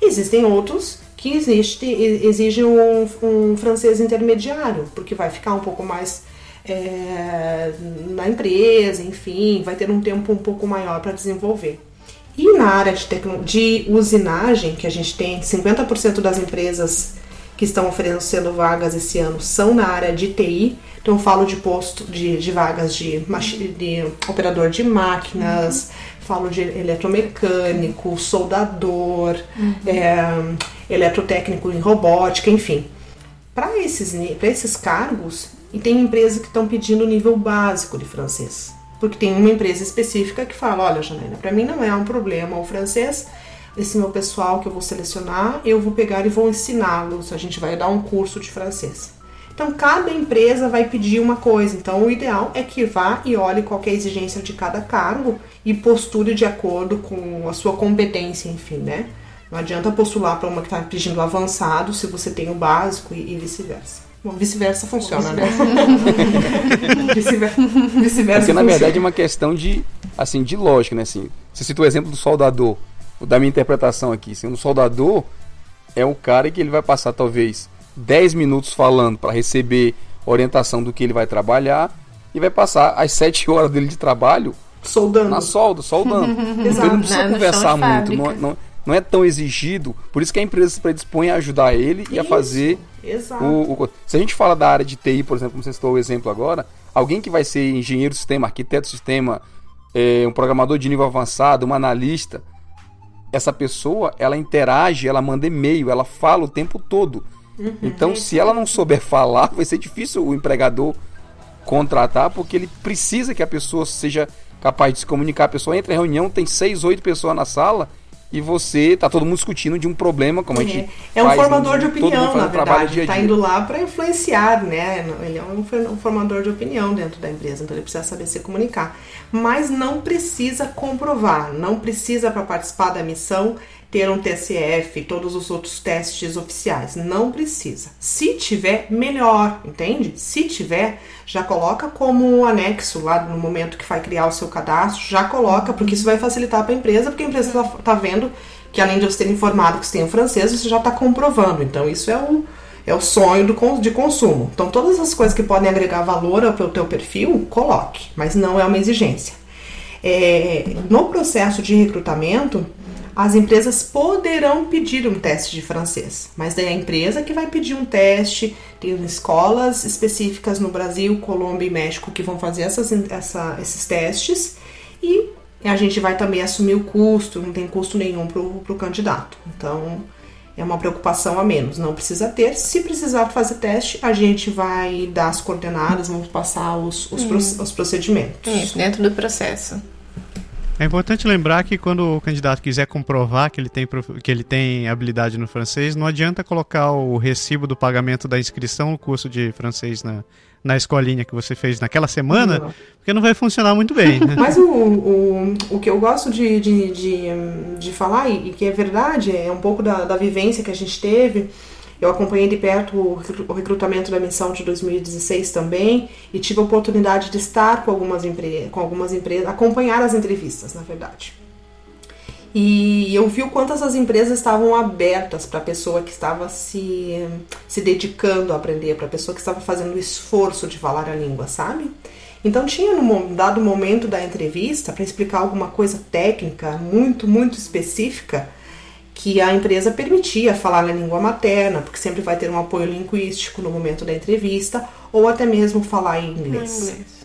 Existem outros que existe, exigem um, um francês intermediário, porque vai ficar um pouco mais é, na empresa, enfim, vai ter um tempo um pouco maior para desenvolver. E na área de, de usinagem, que a gente tem 50% das empresas que estão oferecendo vagas esse ano são na área de TI. Então falo de posto de, de vagas de, de, operador de máquinas, uhum. falo de eletromecânico, soldador, uhum. é, eletrotécnico em robótica, enfim. Para esses, esses cargos, e tem empresas que estão pedindo nível básico de francês. Porque tem uma empresa específica que fala, olha, Janaina, para mim não é um problema o francês, esse meu pessoal que eu vou selecionar, eu vou pegar e vou ensiná-los. A gente vai dar um curso de francês. Então, cada empresa vai pedir uma coisa. Então, o ideal é que vá e olhe qual é a exigência de cada cargo e posture de acordo com a sua competência, enfim, né? Não adianta postular para uma que está pedindo avançado se você tem o básico e, e vice-versa. Bom, vice-versa funciona, né? vice-versa. [laughs] Vice Porque, na verdade, é uma questão de, assim, de lógica, né? Assim, você citou o exemplo do soldador da minha interpretação aqui. Sendo um soldador é um cara que ele vai passar talvez 10 minutos falando para receber orientação do que ele vai trabalhar e vai passar as 7 horas dele de trabalho soldando. Na solda, soldando. [laughs] então ele não precisa não, conversar muito, não, não, não, é tão exigido. Por isso que a empresa se predispõe a ajudar ele isso, e a fazer o, o, Se a gente fala da área de TI, por exemplo, como você citou o exemplo agora, alguém que vai ser engenheiro do sistema, arquiteto do sistema, é, um programador de nível avançado, um analista, essa pessoa, ela interage, ela manda e-mail, ela fala o tempo todo. Uhum, então, se ela não souber falar, vai ser difícil o empregador contratar, porque ele precisa que a pessoa seja capaz de se comunicar. A pessoa entra em reunião, tem seis, oito pessoas na sala, e você tá todo mundo discutindo de um problema como é. a gente é um formador no, de opinião na verdade. está indo lá para influenciar né? Ele é um formador de opinião dentro da empresa então ele precisa saber se comunicar. Mas não precisa comprovar não precisa para participar da missão ter um TCF, todos os outros testes oficiais. Não precisa. Se tiver, melhor, entende? Se tiver, já coloca como anexo lá no momento que vai criar o seu cadastro, já coloca, porque isso vai facilitar para a empresa, porque a empresa está tá vendo que além de você ter informado que você tem o francês, você já está comprovando. Então, isso é o, é o sonho do, de consumo. Então, todas as coisas que podem agregar valor ao teu perfil, coloque, mas não é uma exigência. É, no processo de recrutamento, As empresas poderão pedir um teste de francês, mas daí a empresa que vai pedir um teste, tem escolas específicas no Brasil, Colômbia e México que vão fazer essas, essa, esses testes e a gente vai também assumir o custo, não tem custo nenhum para o candidato. Então é uma preocupação a menos, não precisa ter. Se precisar fazer teste, a gente vai dar as coordenadas, vamos passar os, os, hum. os procedimentos. Isso, dentro do processo. É importante lembrar que quando o candidato quiser comprovar que ele tem, que ele tem habilidade no francês, não adianta colocar o recibo do pagamento da inscrição no curso de francês na, na escolinha que você fez naquela semana, não. porque não vai funcionar muito bem. Né? Mas o, o, o que eu gosto de, de, de, de falar, e que é verdade, é um pouco da, da vivência que a gente teve eu acompanhei de perto o recrutamento da missão de 2016 também e tive a oportunidade de estar com algumas, empre com algumas empresas, acompanhar as entrevistas, na verdade. E eu vi o quanto essas empresas estavam abertas para a pessoa que estava se, se dedicando a aprender, para a pessoa que estava fazendo o esforço de falar a língua, sabe? Então tinha no dado momento da entrevista para explicar alguma coisa técnica muito, muito específica que a empresa permitia falar na língua materna, porque sempre vai ter um apoio linguístico no momento da entrevista, ou até mesmo falar em inglês. inglês.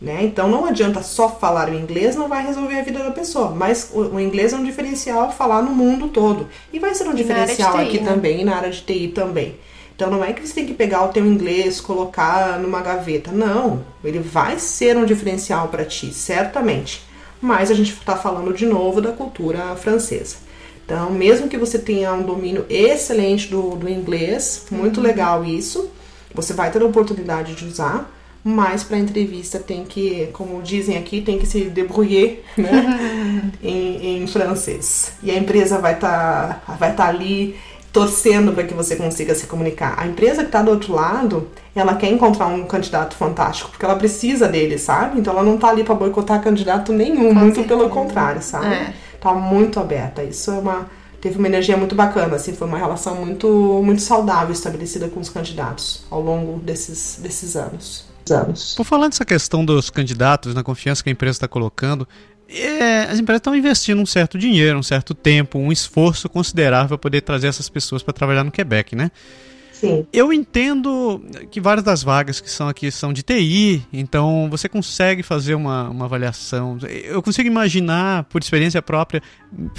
Né? Então não adianta só falar o inglês, não vai resolver a vida da pessoa. Mas o, o inglês é um diferencial falar no mundo todo. E vai ser um diferencial TI, aqui né? também, na área de TI também. Então não é que você tem que pegar o teu inglês, colocar numa gaveta. Não, ele vai ser um diferencial para ti, certamente. Mas a gente está falando de novo da cultura francesa. Então, mesmo que você tenha um domínio excelente do, do inglês, muito uhum. legal isso, você vai ter a oportunidade de usar, mas para entrevista tem que, como dizem aqui, tem que se debrouiller né, [laughs] em, em, francês. E a empresa vai estar tá, vai tá ali torcendo para que você consiga se comunicar. A empresa que está do outro lado, ela quer encontrar um candidato fantástico, porque ela precisa dele, sabe? Então ela não está ali para boicotar candidato nenhum, Com muito certeza. pelo contrário, sabe? É tá muito aberta. Isso é uma teve uma energia muito bacana, assim, foi uma relação muito muito saudável estabelecida com os candidatos ao longo desses desses anos. anos. Por falar dessa questão dos candidatos, na confiança que a empresa está colocando, é, as empresas estão investindo um certo dinheiro, um certo tempo, um esforço considerável para poder trazer essas pessoas para trabalhar no Quebec, né? Eu entendo que várias das vagas que são aqui são de TI, então você consegue fazer uma, uma avaliação. Eu consigo imaginar, por experiência própria,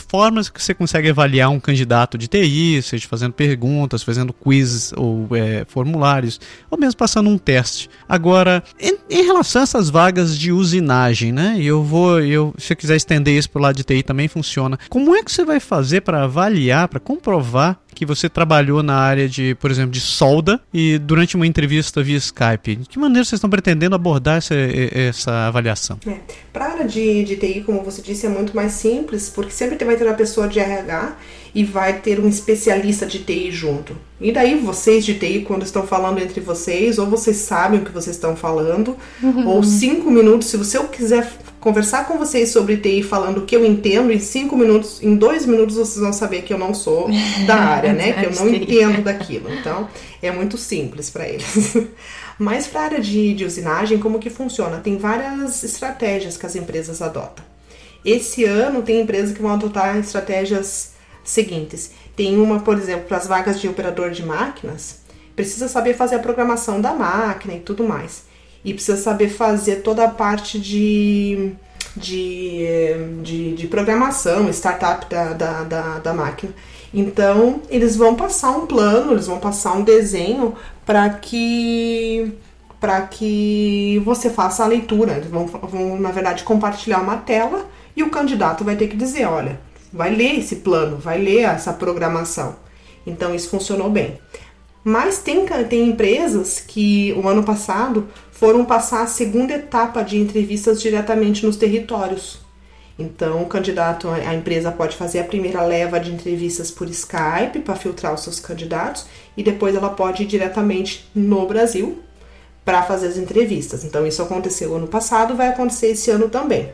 formas que você consegue avaliar um candidato de TI, seja fazendo perguntas, fazendo quizzes ou é, formulários, ou mesmo passando um teste. Agora, em, em, relação a essas vagas de usinagem, né? Eu vou, eu, se eu quiser estender isso para o lado de TI também funciona. Como é que você vai fazer para avaliar, para comprovar que você trabalhou na área de, por exemplo, de solda e durante uma entrevista via Skype. De que maneira vocês estão pretendendo abordar essa, essa avaliação? É. Para a área de, de TI, como você disse, é muito mais simples, porque sempre vai ter uma pessoa de RH e vai ter um especialista de TI junto. E daí vocês de TI, quando estão falando entre vocês, ou vocês sabem o que vocês estão falando, uhum. [laughs] ou cinco minutos, se você quiser conversar com vocês sobre TI falando o que eu entendo, em cinco minutos, em dois minutos vocês vão saber que eu não sou da [laughs] área, né? que eu não entendo daquilo. Então, é muito simples para eles. [laughs] Mas para a área de, de usinagem, como que funciona? Tem várias estratégias que as empresas adotam. Esse ano tem empresas que vão adotar estratégias seguintes. Tem uma, por exemplo, para as vagas de operador de máquinas, precisa saber fazer a programação da máquina e tudo mais e precisa saber fazer toda a parte de, de, de, de programação, startup da, da, da, da máquina. Então, eles vão passar um plano, eles vão passar um desenho para que para que você faça a leitura. Eles vão, vão, na verdade, compartilhar uma tela e o candidato vai ter que dizer, olha, vai ler esse plano, vai ler essa programação. Então, isso funcionou bem. Mas tem, tem empresas que o ano passado foram passar a segunda etapa de entrevistas diretamente nos territórios. Então, o candidato, a empresa pode fazer a primeira leva de entrevistas por Skype para filtrar os seus candidatos e depois ela pode ir diretamente no Brasil para fazer as entrevistas. Então, isso aconteceu ano passado, vai acontecer esse ano também.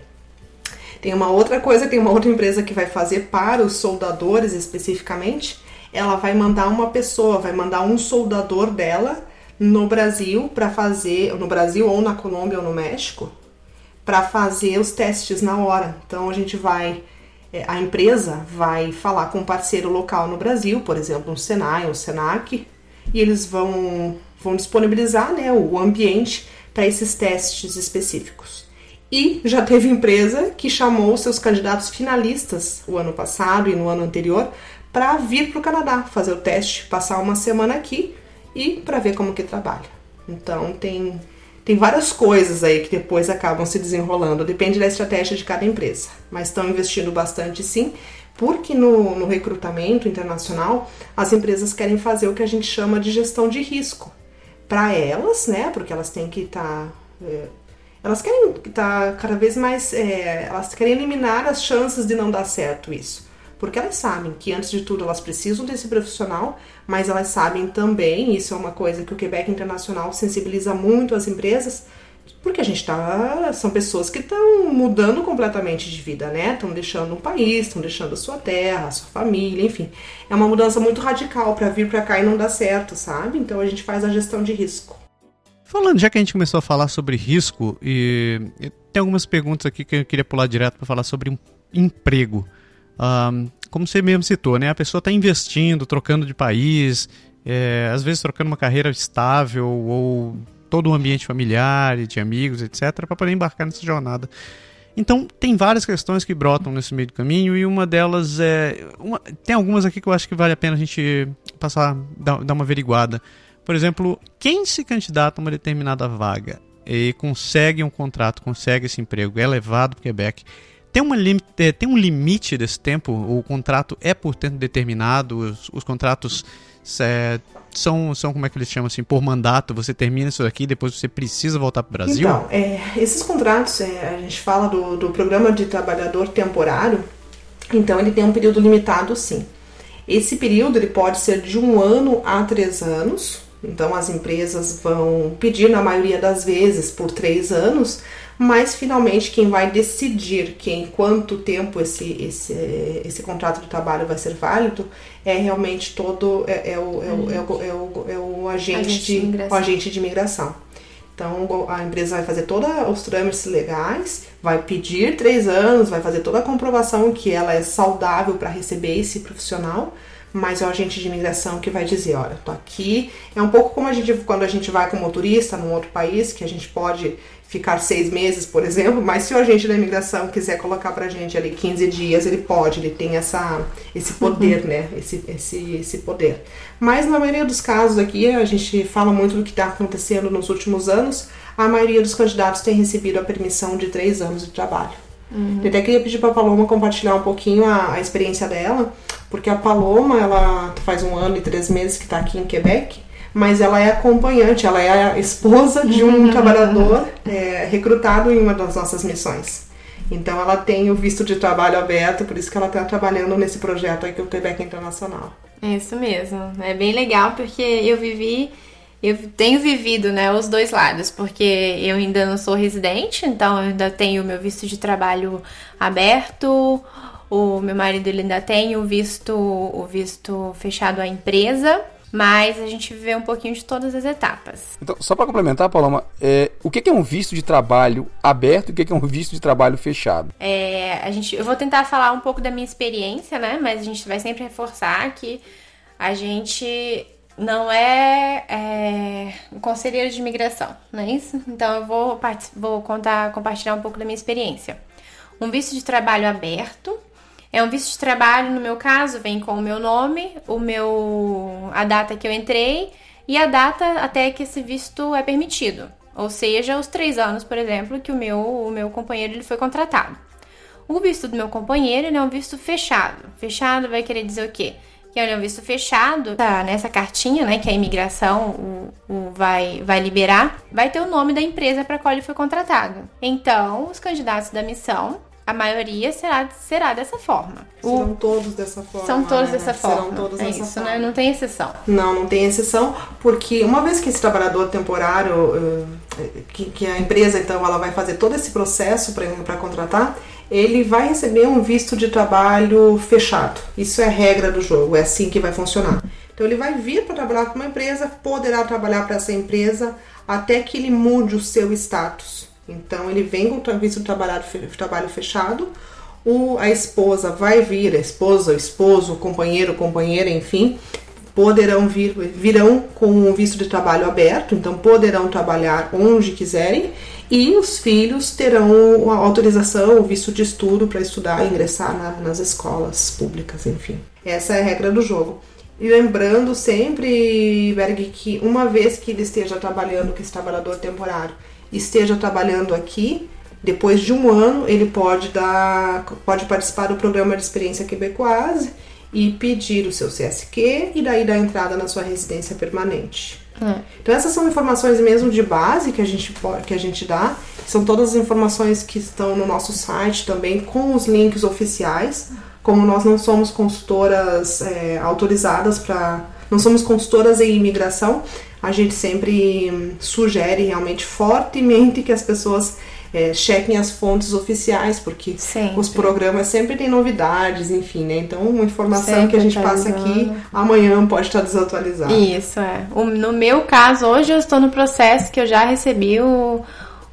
Tem uma outra coisa, tem uma outra empresa que vai fazer para os soldadores especificamente, ela vai mandar uma pessoa, vai mandar um soldador dela no Brasil para fazer, no Brasil ou na Colômbia ou no México, para fazer os testes na hora. Então a gente vai é, a empresa vai falar com um parceiro local no Brasil, por exemplo, um Senai, um Senac, e eles vão, vão disponibilizar né, o ambiente para esses testes específicos. E já teve empresa que chamou seus candidatos finalistas o ano passado e no ano anterior para vir para o Canadá fazer o teste, passar uma semana aqui e para ver como que trabalha. Então tem tem várias coisas aí que depois acabam se desenrolando, depende da estratégia de cada empresa. Mas estão investindo bastante sim, porque no, no recrutamento internacional as empresas querem fazer o que a gente chama de gestão de risco. Para elas, né? Porque elas têm que estar. Tá, é, elas querem estar tá cada vez mais. É, elas querem eliminar as chances de não dar certo isso porque elas sabem que antes de tudo elas precisam desse profissional, mas elas sabem também, isso é uma coisa que o Quebec Internacional sensibiliza muito as empresas, porque a gente tá. São pessoas que estão mudando completamente de vida, né? Estão deixando um país, estão deixando a sua terra, a sua família, enfim. É uma mudança muito radical para vir para cá e não dar certo, sabe? Então a gente faz a gestão de risco. Falando, já que a gente começou a falar sobre risco, e tem algumas perguntas aqui que eu queria pular direto para falar sobre emprego. Um, como você mesmo citou, né? A pessoa está investindo, trocando de país, é, às vezes trocando uma carreira estável ou todo um ambiente familiar e de amigos, etc., para poder embarcar nessa jornada. Então, tem várias questões que brotam nesse meio do caminho e uma delas é. Uma, tem algumas aqui que eu acho que vale a pena a gente passar, dar, dar uma averiguada. Por exemplo, quem se candidata a uma determinada vaga e consegue um contrato, consegue esse emprego, é levado para o Quebec tem, uma limite, tem um limite desse tempo? O contrato é por tempo determinado? Os, os contratos é, são, são, como é que eles chamam assim, por mandato? Você termina isso aqui depois você precisa voltar para o Brasil? Então, é, esses contratos, é, a gente fala do, do programa de trabalhador temporário, então ele tem um período limitado sim. Esse período ele pode ser de um ano a três anos, então as empresas vão pedir, na maioria das vezes, por três anos, mas finalmente quem vai decidir que em quanto tempo esse, esse, esse contrato de trabalho vai ser válido é realmente todo é, é, o, é, o, é, o, é, o, é o agente, agente de, de o agente de imigração. Então a empresa vai fazer todos os trâmites legais, vai pedir três anos, vai fazer toda a comprovação que ela é saudável para receber esse profissional mas é o agente de imigração que vai dizer, olha, tô aqui. É um pouco como a gente quando a gente vai como motorista num outro país, que a gente pode ficar seis meses, por exemplo, mas se o agente da imigração quiser colocar pra gente ali 15 dias, ele pode, ele tem essa, esse poder, uhum. né? Esse, esse, esse poder. Mas na maioria dos casos aqui, a gente fala muito do que está acontecendo nos últimos anos, a maioria dos candidatos tem recebido a permissão de três anos de trabalho. Uhum. Eu até queria pedir para a Paloma compartilhar um pouquinho a, a, experiência dela, porque a Paloma, ela faz um ano e três meses que está aqui em Quebec, mas ela é acompanhante, ela é a esposa de um uhum. trabalhador é, recrutado em uma das nossas missões. Então ela tem o visto de trabalho aberto, por isso que ela está trabalhando nesse projeto é o Quebec Internacional. É isso mesmo. É bem legal porque eu vivi eu tenho vivido, né, os dois lados, porque eu ainda não sou residente, então eu ainda tenho o meu visto de trabalho aberto, o meu marido ele ainda tem o visto, o visto fechado à empresa, mas a gente vê um pouquinho de todas as etapas. Então, só para complementar, Paloma, é, o que é um visto de trabalho aberto e o que é um visto de trabalho fechado? É, a gente, eu vou tentar falar um pouco da minha experiência, né? Mas a gente vai sempre reforçar que a gente não é, é um conselheiro de imigração, não é isso? Então eu vou, vou contar, compartilhar um pouco da minha experiência. Um visto de trabalho aberto é um visto de trabalho, no meu caso, vem com o meu nome, o meu a data que eu entrei e a data até que esse visto é permitido. Ou seja, os três anos, por exemplo, que o meu, o meu companheiro ele foi contratado. O visto do meu companheiro é um visto fechado. Fechado vai querer dizer o quê? que é um visto fechado, tá nessa cartinha, né, que a imigração o, o vai, vai liberar, vai ter o nome da empresa para qual ele foi contratado. Então, os candidatos da missão a maioria será, será dessa forma. Serão todos dessa forma. São todos né? dessa forma. Serão todos é dessa isso, né? forma. né? Não tem exceção. Não, não tem exceção, porque uma vez que esse trabalhador temporário, eh, que, que a empresa então ela vai fazer todo esse processo para contratar, ele vai receber um visto de trabalho fechado. Isso é regra do jogo, é assim que vai funcionar. Então ele vai vir para trabalhar com uma empresa, poderá trabalhar para essa empresa até que ele mude o seu status. Então ele vem com o visto de trabalho, fechado, o, a esposa vai vir, a esposa, o esposo, o companheiro, companheira, enfim, poderão vir, virão com o visto de trabalho aberto, então poderão trabalhar onde quiserem, e os filhos terão a autorização, o visto de estudo para estudar ingressar na, nas escolas públicas, enfim. Essa é a regra do jogo. E lembrando sempre, Berg, que uma vez que ele esteja trabalhando, que esse trabalhador temporário esteja trabalhando aqui, depois de um ano ele pode dar, pode participar do programa de experiência quebecoise e pedir o seu CSQ e daí dar entrada na sua residência permanente. É. Então essas são informações mesmo de base que a gente que a gente dá. São todas as informações que estão no nosso site também com os links oficiais. Como nós não somos consultoras é, autorizadas para, não somos consultoras em imigração, a gente sempre sugere realmente fortemente que as pessoas é, chequem as fontes oficiais, porque sempre. os programas sempre têm novidades, enfim, né? Então, uma informação sempre que a gente passa aqui amanhã pode estar desatualizada. Isso, é. O, no meu caso, hoje eu estou no processo que eu já recebi o,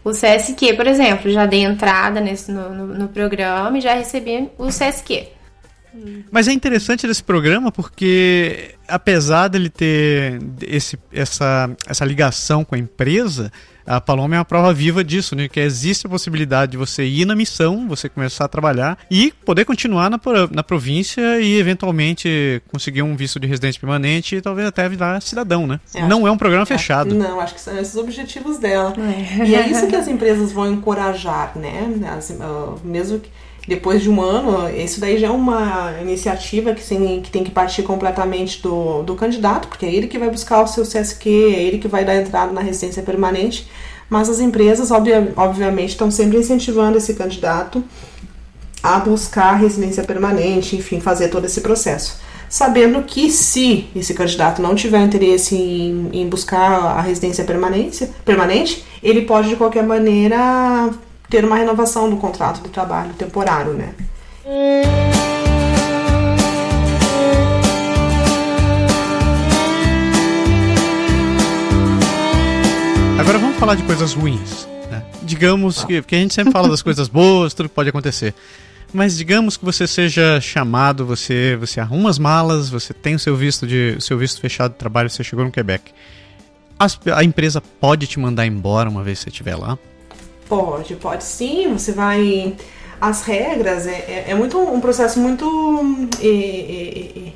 o CSQ, por exemplo. Já dei entrada nesse, no, no, no programa e já recebi o CSQ. Mas é interessante desse programa porque, apesar dele ter esse, essa, essa ligação com a empresa, a Paloma é uma prova viva disso, né? Que existe a possibilidade de você ir na missão, você começar a trabalhar e poder continuar na, na província e eventualmente conseguir um visto de residente permanente e talvez até virar cidadão, né? Eu não é um programa fechado. Não, acho que são esses os objetivos dela. É. E é isso que as [laughs] empresas vão encorajar, né? As, uh, mesmo que depois de um ano, isso daí já é uma iniciativa que tem que, tem que partir completamente do, do candidato, porque é ele que vai buscar o seu CSQ, é ele que vai dar entrada na residência permanente, mas as empresas, obvia, obviamente, estão sempre incentivando esse candidato a buscar a residência permanente, enfim, fazer todo esse processo. Sabendo que se esse candidato não tiver interesse em, em buscar a residência permanente, ele pode de qualquer maneira ter uma renovação do contrato de trabalho temporário, né? Agora vamos falar de coisas ruins. Né? Digamos que. Porque a gente sempre fala das coisas boas, tudo que pode acontecer. Mas digamos que você seja chamado, você, você arruma as malas, você tem o seu visto de seu visto fechado de trabalho, você chegou no Quebec. As, a empresa pode te mandar embora uma vez que você estiver lá? Pode, pode sim. Você vai. As regras é, é, é muito um processo muito é,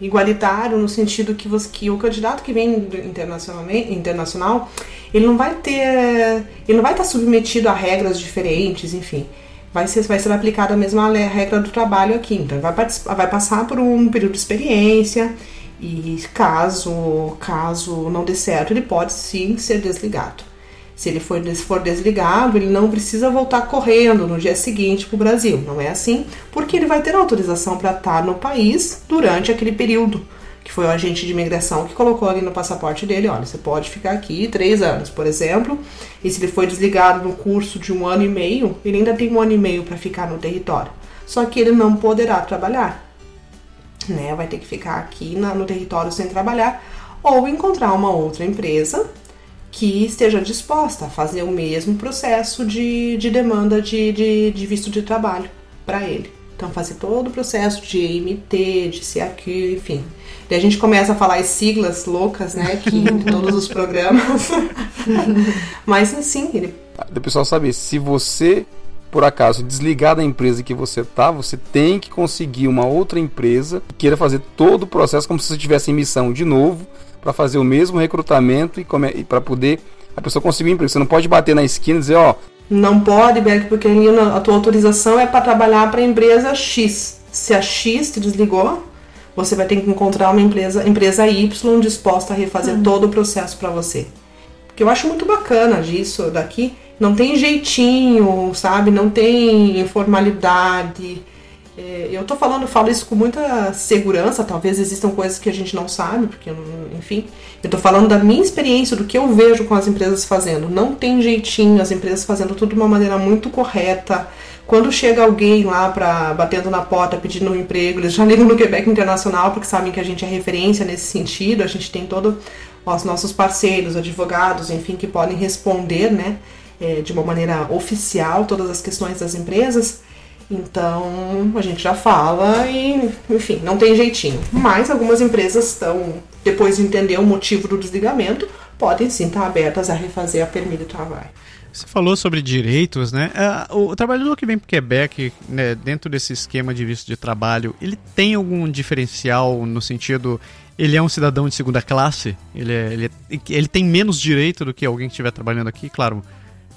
igualitário no sentido que, você, que o candidato que vem internacionalmente internacional ele não vai ter ele não vai estar submetido a regras diferentes, enfim vai ser, vai ser aplicada a mesma regra do trabalho aqui. Então, vai, vai passar por um período de experiência e caso, caso não dê certo, ele pode sim ser desligado. Se ele for, for desligado, ele não precisa voltar correndo no dia seguinte para o Brasil. Não é assim, porque ele vai ter autorização para estar no país durante aquele período que foi o agente de imigração que colocou ali no passaporte dele, olha, você pode ficar aqui três anos, por exemplo, e se ele foi desligado no curso de um ano e meio, ele ainda tem um ano e meio para ficar no território. Só que ele não poderá trabalhar, né? Vai ter que ficar aqui na, no território sem trabalhar ou encontrar uma outra empresa que esteja disposta a fazer o mesmo processo de, de demanda de, de, de visto de trabalho para ele. Então, fazer todo o processo de IMT, de CAQ, enfim. Daí a gente começa a falar as siglas loucas, né, que de [laughs] todos os programas. [laughs] Mas, assim, ele... O pessoal saber, se você, por acaso, desligar da empresa que você tá, você tem que conseguir uma outra empresa que queira fazer todo o processo como se você estivesse em missão de novo, para fazer o mesmo recrutamento e, e para poder a pessoa conseguir um emprego. Você não pode bater na esquina e dizer, ó. Não pode, Beck, porque a tua autorização é para trabalhar para a empresa X. Se a X te desligou, você vai ter que encontrar uma empresa, empresa Y disposta a refazer hum. todo o processo para você. Porque eu acho muito bacana disso daqui. Não tem jeitinho, sabe? Não tem informalidade é, eu tô falando, falo isso com muita segurança, talvez existam coisas que a gente não sabe, porque, enfim. Eu tô falando da minha experiência, do que eu vejo com as empresas fazendo. Não tem jeitinho, as empresas fazendo tudo de uma maneira muito correta. Quando chega alguém lá para batendo na porta pedindo um emprego, eles já ligam no Quebec Internacional porque sabem que a gente é referência nesse sentido, a gente tem todos os nossos parceiros, advogados, enfim, que podem responder, né, é, de uma maneira oficial todas as questões das empresas. Então a gente já fala e, enfim, não tem jeitinho. Mas algumas empresas estão, depois de entender o motivo do desligamento, podem sim estar abertas a refazer a permissão de trabalho. Você falou sobre direitos, né? Uh, o trabalhador que vem para o Quebec, né, dentro desse esquema de visto de trabalho, ele tem algum diferencial no sentido. Ele é um cidadão de segunda classe? Ele, é, ele, é, ele tem menos direito do que alguém que estiver trabalhando aqui? Claro.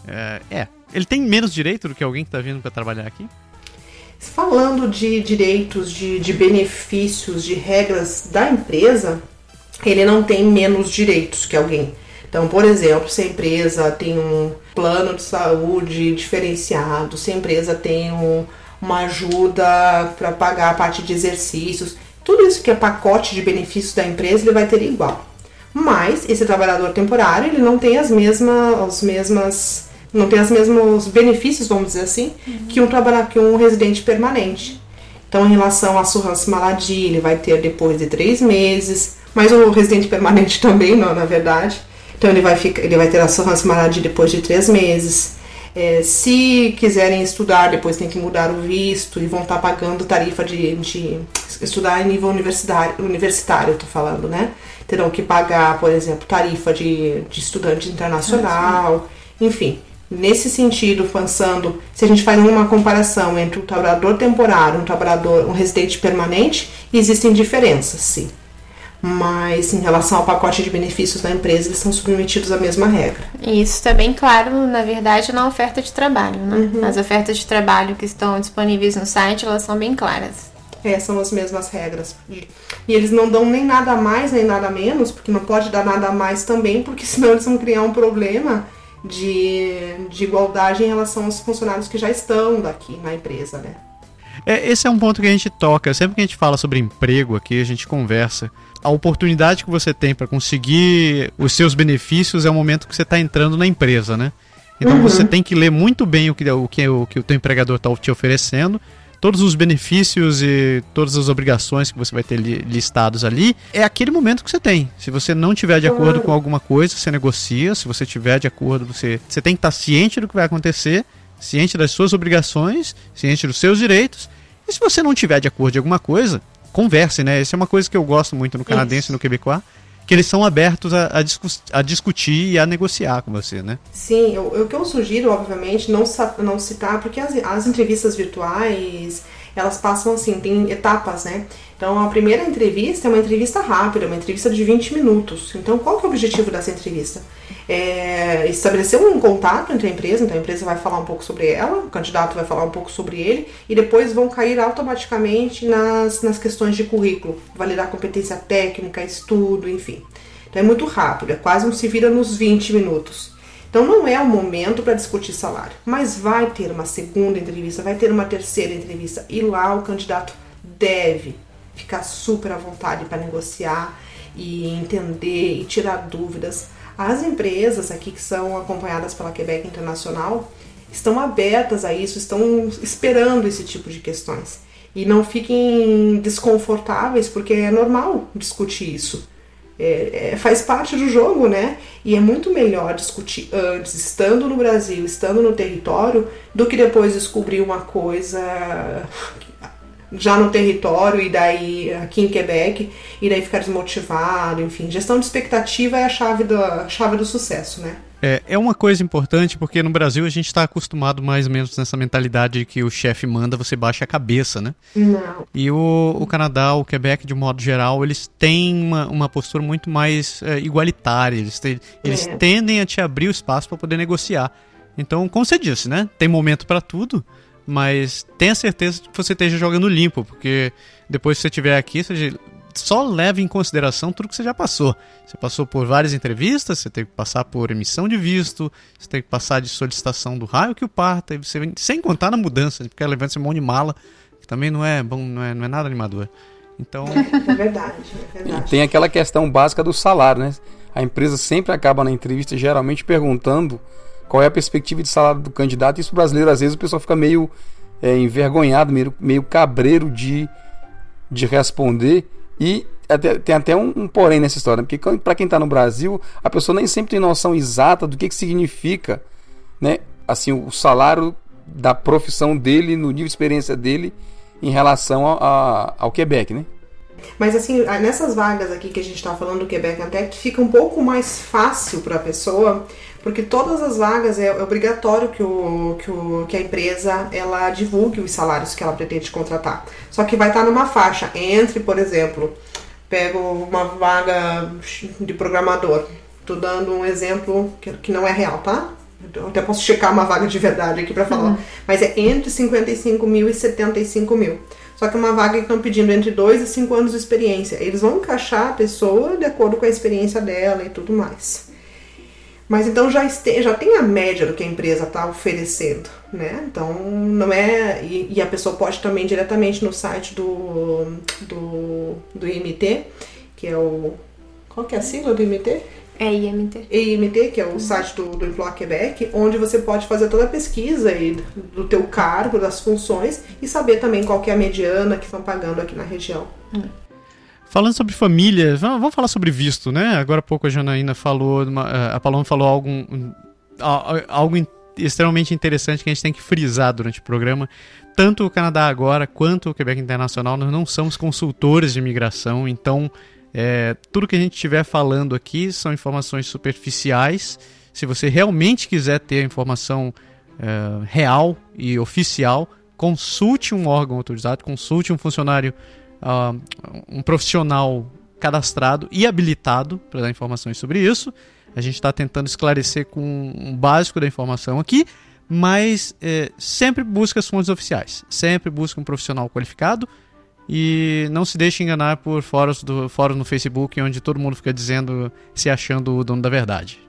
É, é. Ele tem menos direito do que alguém que está vindo para trabalhar aqui? Falando de direitos, de, de benefícios, de regras da empresa, ele não tem menos direitos que alguém. Então, por exemplo, se a empresa tem um plano de saúde diferenciado, se a empresa tem um, uma ajuda para pagar a parte de exercícios, tudo isso que é pacote de benefícios da empresa, ele vai ter igual. Mas esse trabalhador temporário, ele não tem as mesmas, as mesmas não tem os mesmos benefícios, vamos dizer assim, uhum. que um trabalhador, que um residente permanente. Então, em relação à surrança maladia, ele vai ter depois de três meses, mas o residente permanente [laughs] também, não, na verdade. Então, ele vai, ficar, ele vai ter a surrança maladia depois de três meses. É, se quiserem estudar, depois tem que mudar o visto e vão estar pagando tarifa de, de estudar em nível universitário, universitário, eu tô falando, né? Terão que pagar, por exemplo, tarifa de, de estudante internacional, enfim. Nesse sentido, pensando, se a gente faz uma comparação entre um trabalhador temporário e um trabalhador, um residente permanente, existem diferenças, sim. Mas em relação ao pacote de benefícios da empresa, eles são submetidos à mesma regra. Isso está bem claro, na verdade, na oferta de trabalho, né? Uhum. As ofertas de trabalho que estão disponíveis no site, elas são bem claras. É, são as mesmas regras. E eles não dão nem nada mais, nem nada menos, porque não pode dar nada mais também, porque [laughs] senão eles vão criar um problema de, de igualdade em relação aos funcionários que já estão daqui na empresa, né? É, esse é um ponto que a gente toca. Sempre que a gente fala sobre emprego aqui, a gente conversa. A oportunidade que você tem para conseguir os seus benefícios é o momento que você está entrando na empresa, né? Então uhum. você tem que ler muito bem o que o, que, o, que o teu empregador está te oferecendo todos os benefícios e todas as obrigações que você vai ter listados ali, é aquele momento que você tem. Se você não tiver de acordo com alguma coisa, você negocia. Se você tiver de acordo, você, você tem que estar ciente do que vai acontecer, ciente das suas obrigações, ciente dos seus direitos. E se você não tiver de acordo de alguma coisa, converse, né? Essa é uma coisa que eu gosto muito no canadense e no quebecois que eles são abertos a, a, discu a, discutir e a negociar com você, né? Sim, o, que eu sugiro, obviamente, não, não citar, porque as, as entrevistas virtuais, elas passam assim, tem etapas, né? Então, a primeira entrevista é uma entrevista rápida, uma entrevista de 20 minutos. Então, qual que é o objetivo dessa entrevista? É estabelecer um contato entre a empresa, então a empresa vai falar um pouco sobre ela, o candidato vai falar um pouco sobre ele, e depois vão cair automaticamente nas, nas questões de currículo, validar competência técnica, estudo, enfim. Então, é muito rápido, é quase um se vira nos 20 minutos. Então não é o momento para discutir salário, mas vai ter uma segunda entrevista, vai ter uma terceira entrevista e lá o candidato deve ficar super à vontade para negociar e entender e tirar dúvidas. As empresas aqui que são acompanhadas pela Quebec Internacional estão abertas a isso, estão esperando esse tipo de questões. E não fiquem desconfortáveis, porque é normal discutir isso. É, é, faz parte do jogo, né? E é muito melhor discutir antes, estando no Brasil, estando no território, do que depois descobrir uma coisa já no território e daí aqui em Quebec e daí ficar desmotivado, enfim, gestão de expectativa é a chave do, a chave do sucesso, né? É, é uma coisa importante porque no Brasil a gente está acostumado mais ou menos nessa mentalidade de que o chefe manda, você baixa a cabeça, né? Não. E o, o Canadá, o Quebec, de modo geral, eles têm uma, uma postura muito mais é, igualitária, eles, te, eles é. tendem a te abrir o espaço para poder negociar. Então, como você disse, né? Tem momento para tudo mas tenha certeza que você esteja jogando limpo, porque depois que você estiver aqui, você só leve em consideração tudo que você já passou. Você passou por várias entrevistas, você teve que passar por emissão de visto, você teve que passar de solicitação do raio que o parta, e você, sem contar na mudança, porque levando esse mão de mala, que também não é bom, não é, não é nada animador. Então. [laughs] É verdade, é verdade. E tem aquela questão básica do salário, né? A empresa sempre acaba na entrevista geralmente perguntando qual é a perspectiva de salário do candidato. Isso brasileiro, às vezes, o pessoal fica meio é, envergonhado, meio, meio cabreiro de, de responder. E até, tem até um, um, porém nessa história, porque para quem está no Brasil, a pessoa nem sempre tem noção exata do que, que significa né, assim, o salário da profissão dele, no nível de experiência dele em relação a, a, ao Quebec, né? Mas assim, nessas vagas aqui que a gente está falando do Quebec até fica um pouco mais fácil para a pessoa, porque todas as vagas é obrigatório que, o, que, o, que a empresa ela divulgue os salários que ela pretende contratar. Só que vai estar numa faixa entre, por exemplo, pego uma vaga de programador. Tô dando um exemplo que, que não é real, tá? Eu até posso checar uma vaga de verdade aqui para falar. Uhum. Mas é entre 55 mil e 75 mil. Só que é uma vaga que estão pedindo entre 2 e 5 anos de experiência. Eles vão encaixar a pessoa de acordo com a experiência dela e tudo mais. Mas então já, este, já tem a média do que a empresa está oferecendo, né? Então não é. E, e, a pessoa pode também diretamente no site do, do, do IMT, que é o. Qual que é a sigla do IMT? É IMT. IMT, que é o uhum. site do, do Employ Quebec, onde você pode fazer toda a pesquisa aí do teu cargo, das funções e saber também qual que é a mediana que estão pagando aqui na região. Hum. Falando sobre família, vamos falar sobre visto, né? Agora há pouco a Janaína falou, eh, a Paloma falou algo, algo extremamente interessante que a gente tem que frisar durante o programa. Tanto o Canadá agora quanto o Quebec Internacional, nós não somos consultores de imigração, então é, tudo que a gente estiver falando aqui são informações superficiais. Se você realmente quiser ter a informação é, real e oficial, consulte um órgão autorizado, consulte um funcionário, uh, um profissional cadastrado e habilitado para dar informações sobre isso. A gente está tentando esclarecer com um básico da informação aqui, mas é, sempre busca as fontes oficiais, sempre busca um profissional qualificado e não se deixe enganar por fóruns, do, fóruns no Facebook, onde todo mundo fica dizendo, se achando o dono da verdade.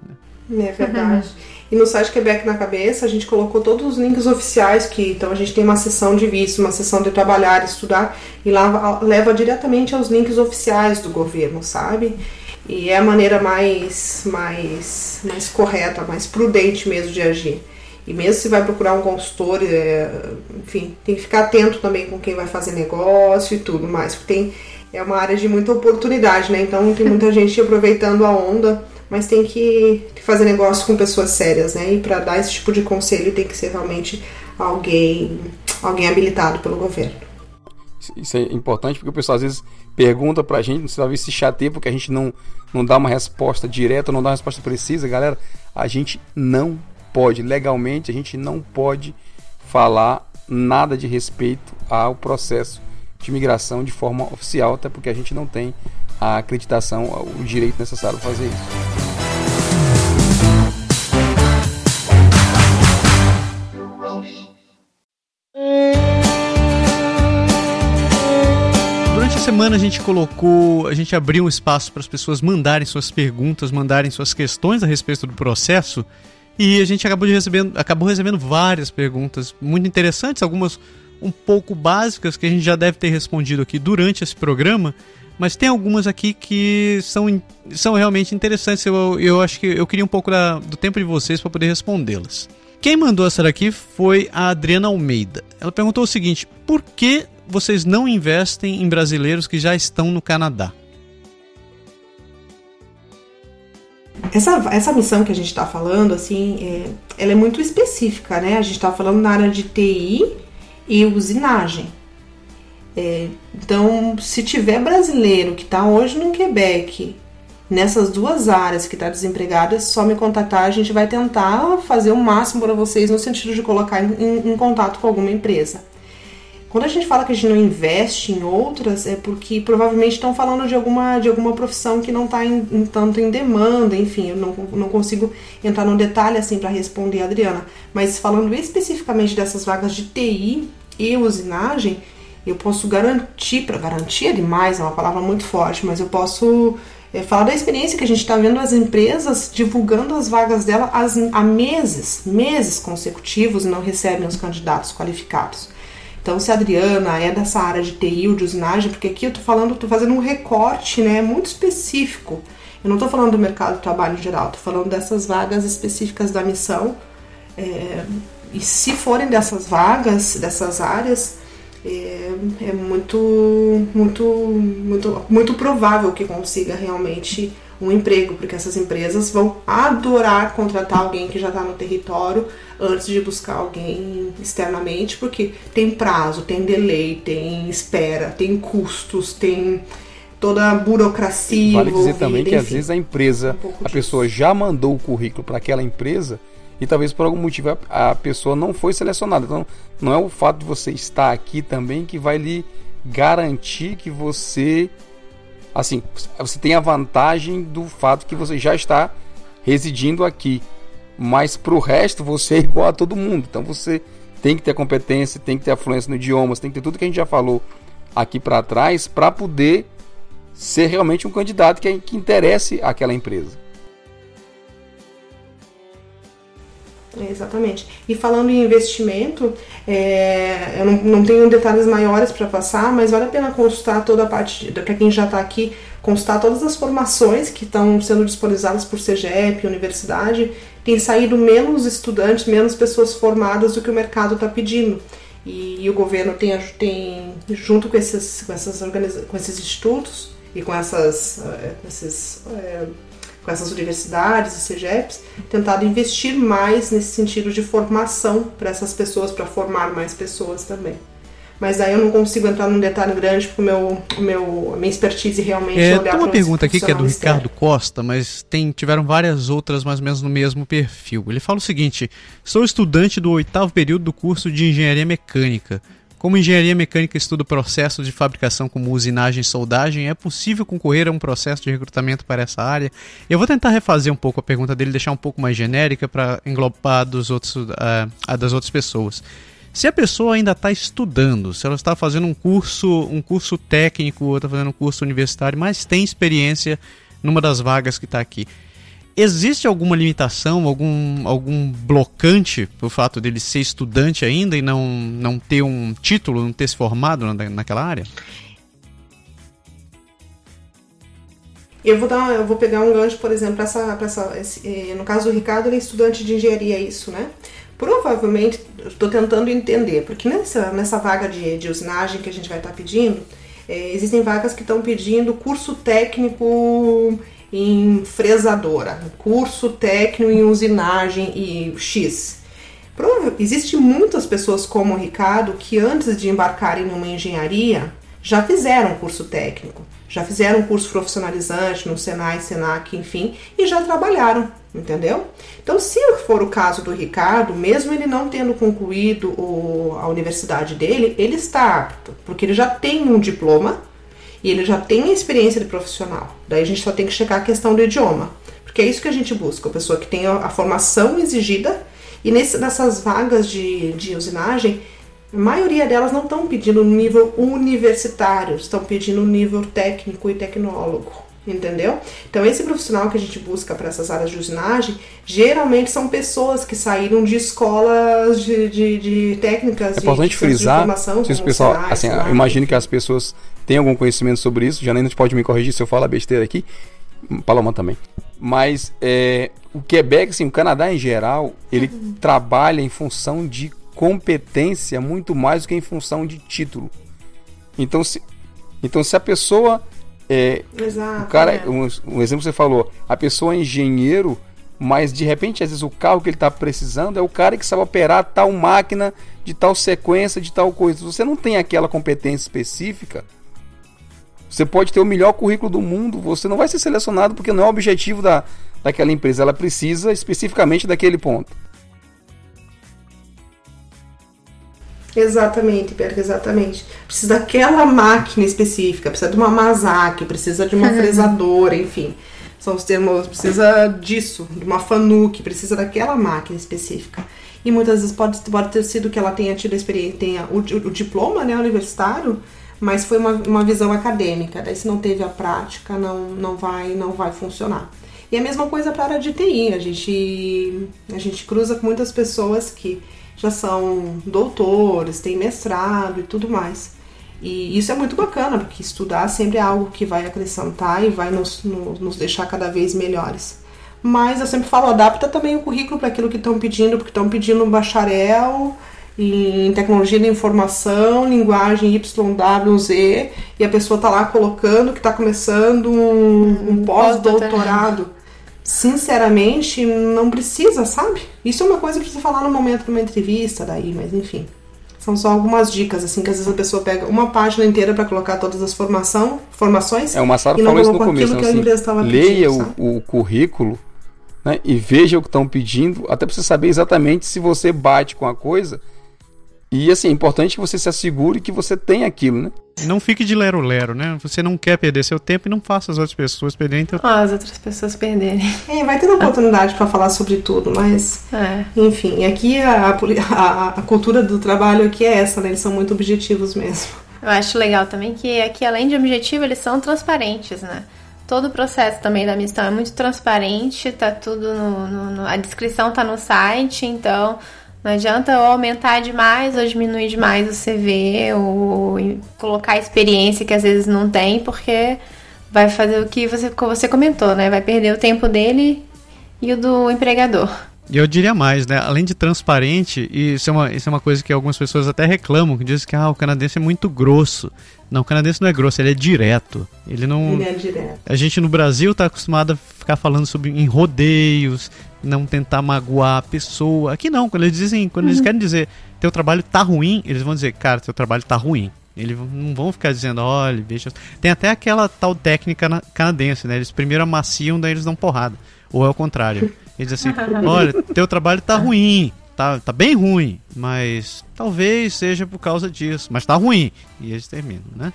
É verdade. E no site Quebec na Cabeça, a gente colocou todos os links oficiais que então a gente tem uma sessão de visto, uma sessão de trabalhar, estudar e lá leva diretamente aos links oficiais do governo, sabe? E é a maneira mais mais mais correta, mais prudente mesmo de agir. E mesmo se vai procurar um consultor, é, enfim, tem que ficar atento também com quem vai fazer negócio e tudo mais, porque tem, é uma área de muita oportunidade, né? Então tem muita [laughs] gente aproveitando a onda, mas tem que fazer negócio com pessoas sérias, né? E para dar esse tipo de conselho tem que ser realmente alguém, alguém habilitado pelo governo. Isso é importante porque o pessoal às vezes pergunta pra gente, você vai se chateia porque a gente não, não dá uma resposta direta, não dá uma resposta precisa. Galera, a gente não pode, legalmente, a gente não pode falar nada de respeito ao processo de imigração de forma oficial, até porque a gente não tem a acreditação, o direito necessário para fazer isso. Durante a semana a gente colocou, a gente abriu um espaço para as pessoas mandarem suas perguntas, mandarem suas questões a respeito do processo. E a gente acabou, recebendo, acabou recebendo várias perguntas muito interessantes, algumas um pouco básicas que a gente já deve ter respondido aqui durante esse programa, mas tem algumas aqui que são, são realmente interessantes. Eu, eu acho que eu queria um pouco da, do tempo de vocês para poder respondê-las. Quem mandou essa daqui foi a Adriana Almeida. Ela perguntou o seguinte: por que vocês não investem em brasileiros que já estão no Canadá? Essa, essa missão que a gente está falando, assim, é, ela é muito específica, né? A gente está falando na área de TI e usinagem. É, então, se tiver brasileiro que está hoje no Quebec, nessas duas áreas que está desempregado, é só me contatar. A gente vai tentar fazer o máximo para vocês no sentido de colocar em, em, contato com alguma empresa. Quando a gente fala que a gente não investe em outras, é porque provavelmente estão falando de alguma, de alguma profissão que não está em, em, tanto em demanda, enfim, eu não, não consigo entrar no detalhe assim para responder a Adriana. Mas falando especificamente dessas vagas de TI e usinagem, eu posso garantir, para garantir é demais, é uma palavra muito forte, mas eu posso é, falar da experiência que a gente está vendo as empresas divulgando as vagas dela há meses, meses consecutivos e não recebem os candidatos qualificados. Então, se a Adriana é dessa área de TI ou de usinagem, porque aqui eu tô falando, tô fazendo um recorte, né, muito específico. Eu não tô falando do mercado de trabalho em geral, tô falando dessas vagas específicas da missão. É, e se forem dessas vagas, dessas áreas, é, é muito, muito, muito, muito provável que consiga realmente um emprego, porque essas empresas vão adorar contratar alguém que já está no território antes de buscar alguém externamente, porque tem prazo, tem delay, tem espera, tem custos, tem toda a burocracia. Vale dizer também que enfim, às vezes a empresa, um a pessoa já mandou o currículo para aquela empresa e talvez por algum motivo a, a pessoa não foi selecionada. Então não é o fato de você estar aqui também que vai lhe garantir que você assim, você tem a vantagem do fato que você já está residindo aqui. Mas para o resto você é igual a todo mundo. Então você tem que ter competência, tem que ter afluência no idioma, tem que ter tudo que a gente já falou aqui para trás para poder ser realmente um candidato que, que interesse aquela empresa. É, exatamente. E falando em investimento, é, eu não, não, tenho detalhes maiores para passar, mas vale a pena consultar toda a parte, para quem já está aqui, consultar todas as formações que estão sendo disponibilizadas por CGEP, universidade. Tem saído menos estudantes, menos pessoas formadas do que o mercado está pedindo. E, e, o governo tem, tem junto com esses, com, essas com esses institutos e com essas, uh, esses. Com essas universidades e CEGEPs, tentado investir mais nesse sentido de formação para essas pessoas, para formar mais pessoas também. Mas aí eu não consigo entrar num detalhe grande porque o meu, o meu, a minha expertise realmente é, Tem uma pergunta aqui que é do Ricardo Costa, mas tem, tiveram várias outras mais ou menos no mesmo perfil. Ele fala o seguinte: sou estudante do oitavo período do curso de engenharia mecânica. Como engenharia mecânica estuda processos de fabricação como usinagem e soldagem, é possível concorrer a um processo de recrutamento para essa área? Eu vou tentar refazer um pouco a pergunta dele, deixar um pouco mais genérica para englobar dos outros, uh, a das outras pessoas. Se a pessoa ainda está estudando, se ela está fazendo um curso, um curso técnico ou está fazendo um curso universitário, mas tem experiência numa das vagas que está aqui, Existe alguma limitação, algum, algum blocante por fato dele ser estudante ainda e não, não ter um título, não ter se formado na, naquela área? Eu vou, dar, eu vou pegar um gancho, por exemplo, essa, essa, esse, eh, no caso do Ricardo, ele é estudante de engenharia, é isso, né? Provavelmente, estou tentando entender, porque nessa, nessa vaga de, de usinagem que a gente vai estar tá pedindo, é, existem vagas que estão pedindo curso técnico em fresadora, curso técnico em usinagem e X. Existem muitas pessoas como o Ricardo que antes de embarcarem numa engenharia já fizeram curso técnico, já fizeram curso profissionalizante no Senai, Senac, enfim, e já trabalharam, entendeu? Então, se for o caso do Ricardo, mesmo ele não tendo concluído o, a universidade dele, ele está apto, porque ele já tem um diploma e ele já tem a experiência de profissional. Daí a gente só tem que checar a questão do idioma, porque é isso que a gente busca, a pessoa que tem a, formação exigida. E nesse, nessas vagas de, de usinagem, a maioria delas não estão pedindo nível universitário, estão pedindo nível técnico e tecnólogo entendeu? Então esse profissional que a gente busca para essas áreas de usinagem, geralmente são pessoas que saíram de escolas de, de, de técnicas é importante de, frisar, de se pessoal, assim, eu imagino que as pessoas têm algum conhecimento sobre isso, já nem pode me corrigir se eu falar besteira aqui, Paloma também. Mas é, o Quebec, assim, o Canadá em geral, ele uhum. trabalha em função de competência muito mais do que em função de título. Então, se, então, se a pessoa é, Exato, o cara, é. um, um, exemplo que você falou, a pessoa é engenheiro, mas de repente, às vezes, o carro que ele está precisando é o cara que sabe operar tal máquina de tal sequência, de tal coisa. Se você não tem aquela competência específica, você pode ter o melhor currículo do mundo, você não vai ser selecionado porque não é o objetivo da, daquela empresa. Ela precisa especificamente daquele ponto. Exatamente, Berga, exatamente. Precisa daquela máquina específica, precisa de uma Mazak, precisa de uma [laughs] fresadora, enfim. São os termos, precisa disso, de uma Fanuc, precisa daquela máquina específica. E muitas vezes pode, pode ter sido que ela tenha tido a experiência, tenha o, o diploma né, universitário, mas foi uma, uma visão acadêmica. Daí se não teve a prática, não, não, vai, não vai funcionar. E a mesma coisa para a área de TI. A gente, a gente cruza com muitas pessoas que já são doutores, têm mestrado e tudo mais. E isso é muito bacana, porque estudar sempre é algo que vai acrescentar e vai nos, nos, deixar cada vez melhores. Mas eu sempre falo, adapta também o currículo para aquilo que estão pedindo, porque estão pedindo um bacharel em tecnologia da informação, linguagem YWZ, e a pessoa está lá colocando que está começando um, um pós-doutorado. Sinceramente, não precisa, sabe? Isso é uma coisa que precisa falar no momento de uma entrevista, daí, mas enfim. São só algumas dicas, assim, que às vezes a pessoa pega uma página inteira para colocar todas as formação, formações. É, o Massaro e falou isso no começo, aquilo que a empresa assim, estava leia pedindo, sabe? o, o currículo né, e veja o que estão pedindo, até para você saber exatamente se você bate com a coisa. E assim, é importante que você se assegure que você tem aquilo, né? Não fique de lero-lero, né? Você não quer perder seu tempo e não faça as outras pessoas perderem teu tempo. Ó, as outras pessoas perderem. É, vai ter oportunidade para falar sobre tudo, mas É. enfim, aqui a, a, a cultura do trabalho aqui é essa, né? Eles são muito objetivos mesmo. Eu acho legal também que aqui, além de objetivo, eles são transparentes, né? Todo o processo também da missão é muito transparente, tá tudo no. no- no- a descrição tá no site, então não adianta ou aumentar demais ou diminuir demais o CV ou colocar experiência que às vezes não tem, porque vai fazer o que você, como você comentou, né? Vai perder o tempo dele e o do empregador. E eu diria mais, né? Além de transparente, e isso é uma, isso é uma coisa que algumas pessoas até reclamam, que dizem que ah, o canadense é muito grosso. Não, o canadense não é grosso, ele é direto. Ele não. Ele é direto. A gente no Brasil tá acostumado a ficar falando sobre em rodeios, não tentar magoar a pessoa. Aqui não, quando eles dizem, quando eles querem dizer teu trabalho tá ruim, eles vão dizer, cara, teu trabalho tá ruim. Eles não vão ficar dizendo, olha, veja. Tem até aquela tal técnica na- canadense, né? Eles primeiro amaciam, daí eles dão porrada. Ou é o contrário. Eles dizem assim, [laughs] olha, teu trabalho tá ruim. Tá, tá bem ruim, mas talvez seja por causa disso. Mas tá ruim. E eles terminam, né?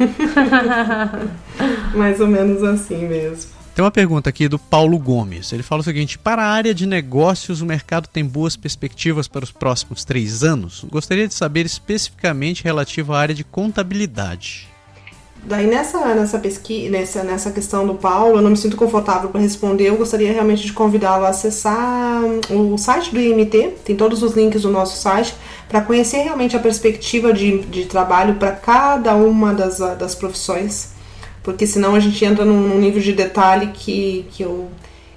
[laughs] Mais ou menos assim mesmo. Tem uma pergunta aqui do Paulo Gomes. Ele fala o seguinte: para a área de negócios, o mercado tem boas perspectivas para os próximos três anos? Gostaria de saber especificamente relativo à área de contabilidade. Daí nessa, nessa pesquisa, nessa, nessa questão do Paulo, eu não me sinto confortável para responder. Eu gostaria realmente de convidá-lo a acessar o site do IMT, tem todos os links do nosso site, para conhecer realmente a perspectiva de, de trabalho para cada uma das, das profissões. Porque senão a gente entra num, num nível de detalhe que, que eu.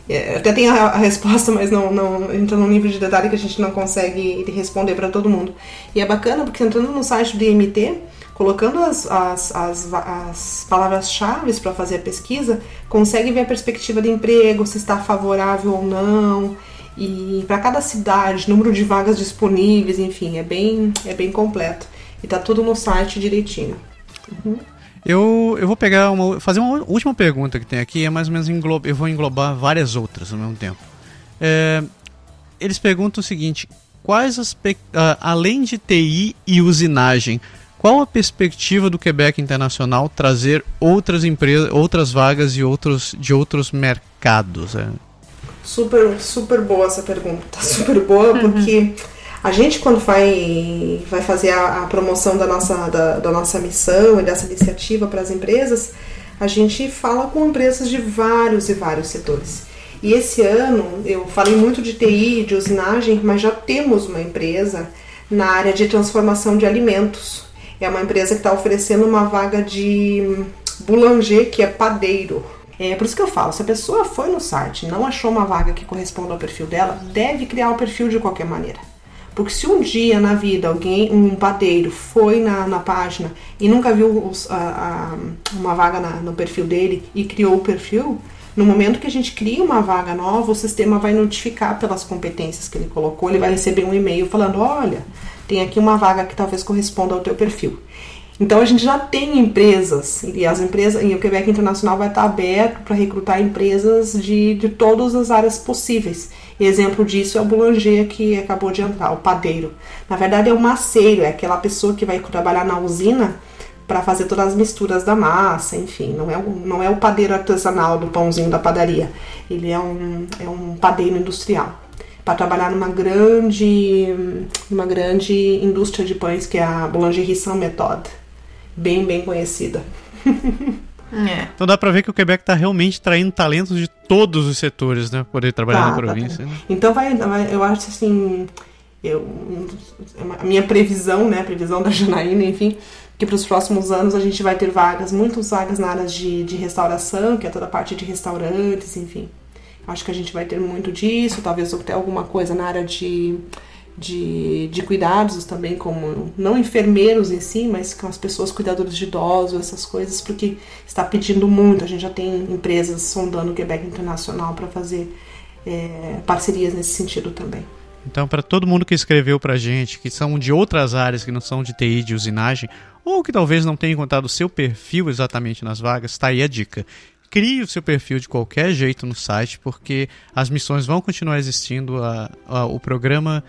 é, Até tenho a, resposta, [laughs] mas não, não entra num nível de detalhe que a gente não consegue responder para todo mundo. E é bacana porque entrando no site do IMT, colocando as, as, as, as palavras-chave para fazer a pesquisa, consegue ver a perspectiva de emprego, se está favorável ou não, e para cada cidade, número de vagas disponíveis, enfim, é bem, é bem completo. E tá tudo no site direitinho. Eu, eu vou pegar uma, fazer uma última pergunta que tem aqui, é mais ou menos englo, eu vou englobar várias outras ao mesmo tempo. É, eles perguntam o seguinte: quais as ah, além de TI e usinagem, qual a perspectiva do Quebec Internacional trazer outras empresas, outras vagas e outros de outros mercados? É? Super, super boa essa pergunta. Tá super boa porque a gente quando vai, vai fazer a, a promoção da nossa, da, da nossa missão e dessa iniciativa para as empresas, a gente fala com empresas de vários e vários setores. E esse ano eu falei muito de TI, de usinagem, mas já temos uma empresa na área de transformação de alimentos. É uma empresa que está oferecendo uma vaga de boulanger, que é padeiro. É por isso que eu falo, se a pessoa foi no site e não achou uma vaga que corresponda ao perfil dela, deve criar o perfil de qualquer maneira. Porque se um dia na vida alguém, um padeiro, foi na, na página e nunca viu os- a- a- uma vaga na- no perfil dele e criou o perfil, no momento que a gente cria uma vaga nova, o sistema vai notificar pelas competências que ele colocou, ele vai receber um e-mail falando, olha, tem aqui uma vaga que talvez corresponda ao teu perfil. Então a gente já tem empresas, e as empresas, e o Quebec Internacional vai estar aberto para recrutar empresas de, de todas as áreas possíveis. Exemplo disso é o boulanger que acabou de entrar, o padeiro. Na verdade é o maceiro, é aquela pessoa que vai trabalhar na usina para fazer todas as misturas da massa, enfim, não é, o, não é o padeiro artesanal do pãozinho da padaria. Ele é um, é um padeiro industrial para trabalhar numa grande, numa grande indústria de pães que é a Boulangerie Saint Méthode, bem bem conhecida. [laughs] É. Então dá pra ver que o Quebec tá realmente traindo talentos de todos os setores, né? Poder trabalhar Tá, na tá, província. né? Então vai, vai- eu acho assim, eu, a minha previsão, né, a previsão da Janaína, enfim, que para os próximos anos a gente vai ter vagas, muitas vagas na área de, de restauração, que é toda a parte de restaurantes, enfim. Acho que a gente vai ter muito disso, talvez até alguma coisa na área de de, de cuidados também, como não enfermeiros em si, mas com as pessoas cuidadoras de idosos, essas coisas, porque está pedindo muito. A gente já tem empresas sondando o Quebec Internacional para fazer é, parcerias nesse sentido também. Então, para todo mundo que escreveu para gente, que são de outras áreas que não são de TI, de usinagem, ou que talvez não tenha encontrado o seu perfil exatamente nas vagas, está aí a dica. Crie o seu perfil de qualquer jeito no site, porque as missões vão continuar existindo, a, a, o programa,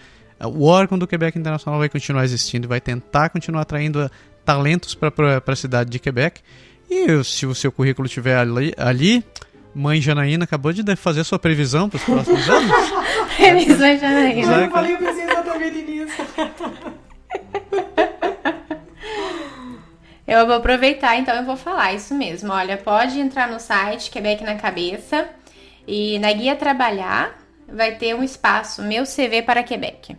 o órgão do Quebec Internacional vai continuar existindo e vai tentar continuar atraindo talentos para a cidade de Quebec. E se o seu currículo estiver ali, ali Mãe Janaína acabou de fazer sua previsão para os próximos [laughs] anos. Previsão Janaína. Eu falei, eu pensei exatamente nisso. Eu vou aproveitar, então eu vou falar isso mesmo. Olha, pode entrar no site Quebec na Cabeça e na guia Trabalhar vai ter um espaço Meu CV para Quebec.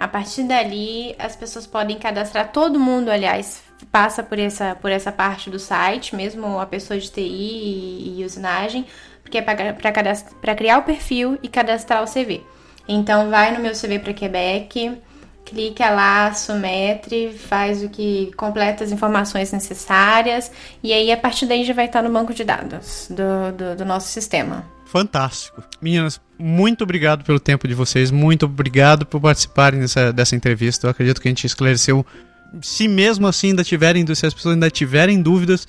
A partir dali, as pessoas podem cadastrar, todo mundo, aliás, passa por essa, por essa parte do site, mesmo a pessoa de TI e, e usinagem, porque é para criar o perfil e cadastrar o CV. Então, vai no meu CV para Quebec, clica lá, submetre, faz o que completa as informações necessárias e aí a partir daí já vai estar no banco de dados do, do, do nosso sistema. Fantástico. Meninas, muito obrigado pelo tempo de vocês, muito obrigado por participarem dessa, dessa entrevista. Eu acredito que a gente esclareceu. Se mesmo assim ainda tiverem, se as pessoas ainda tiverem dúvidas,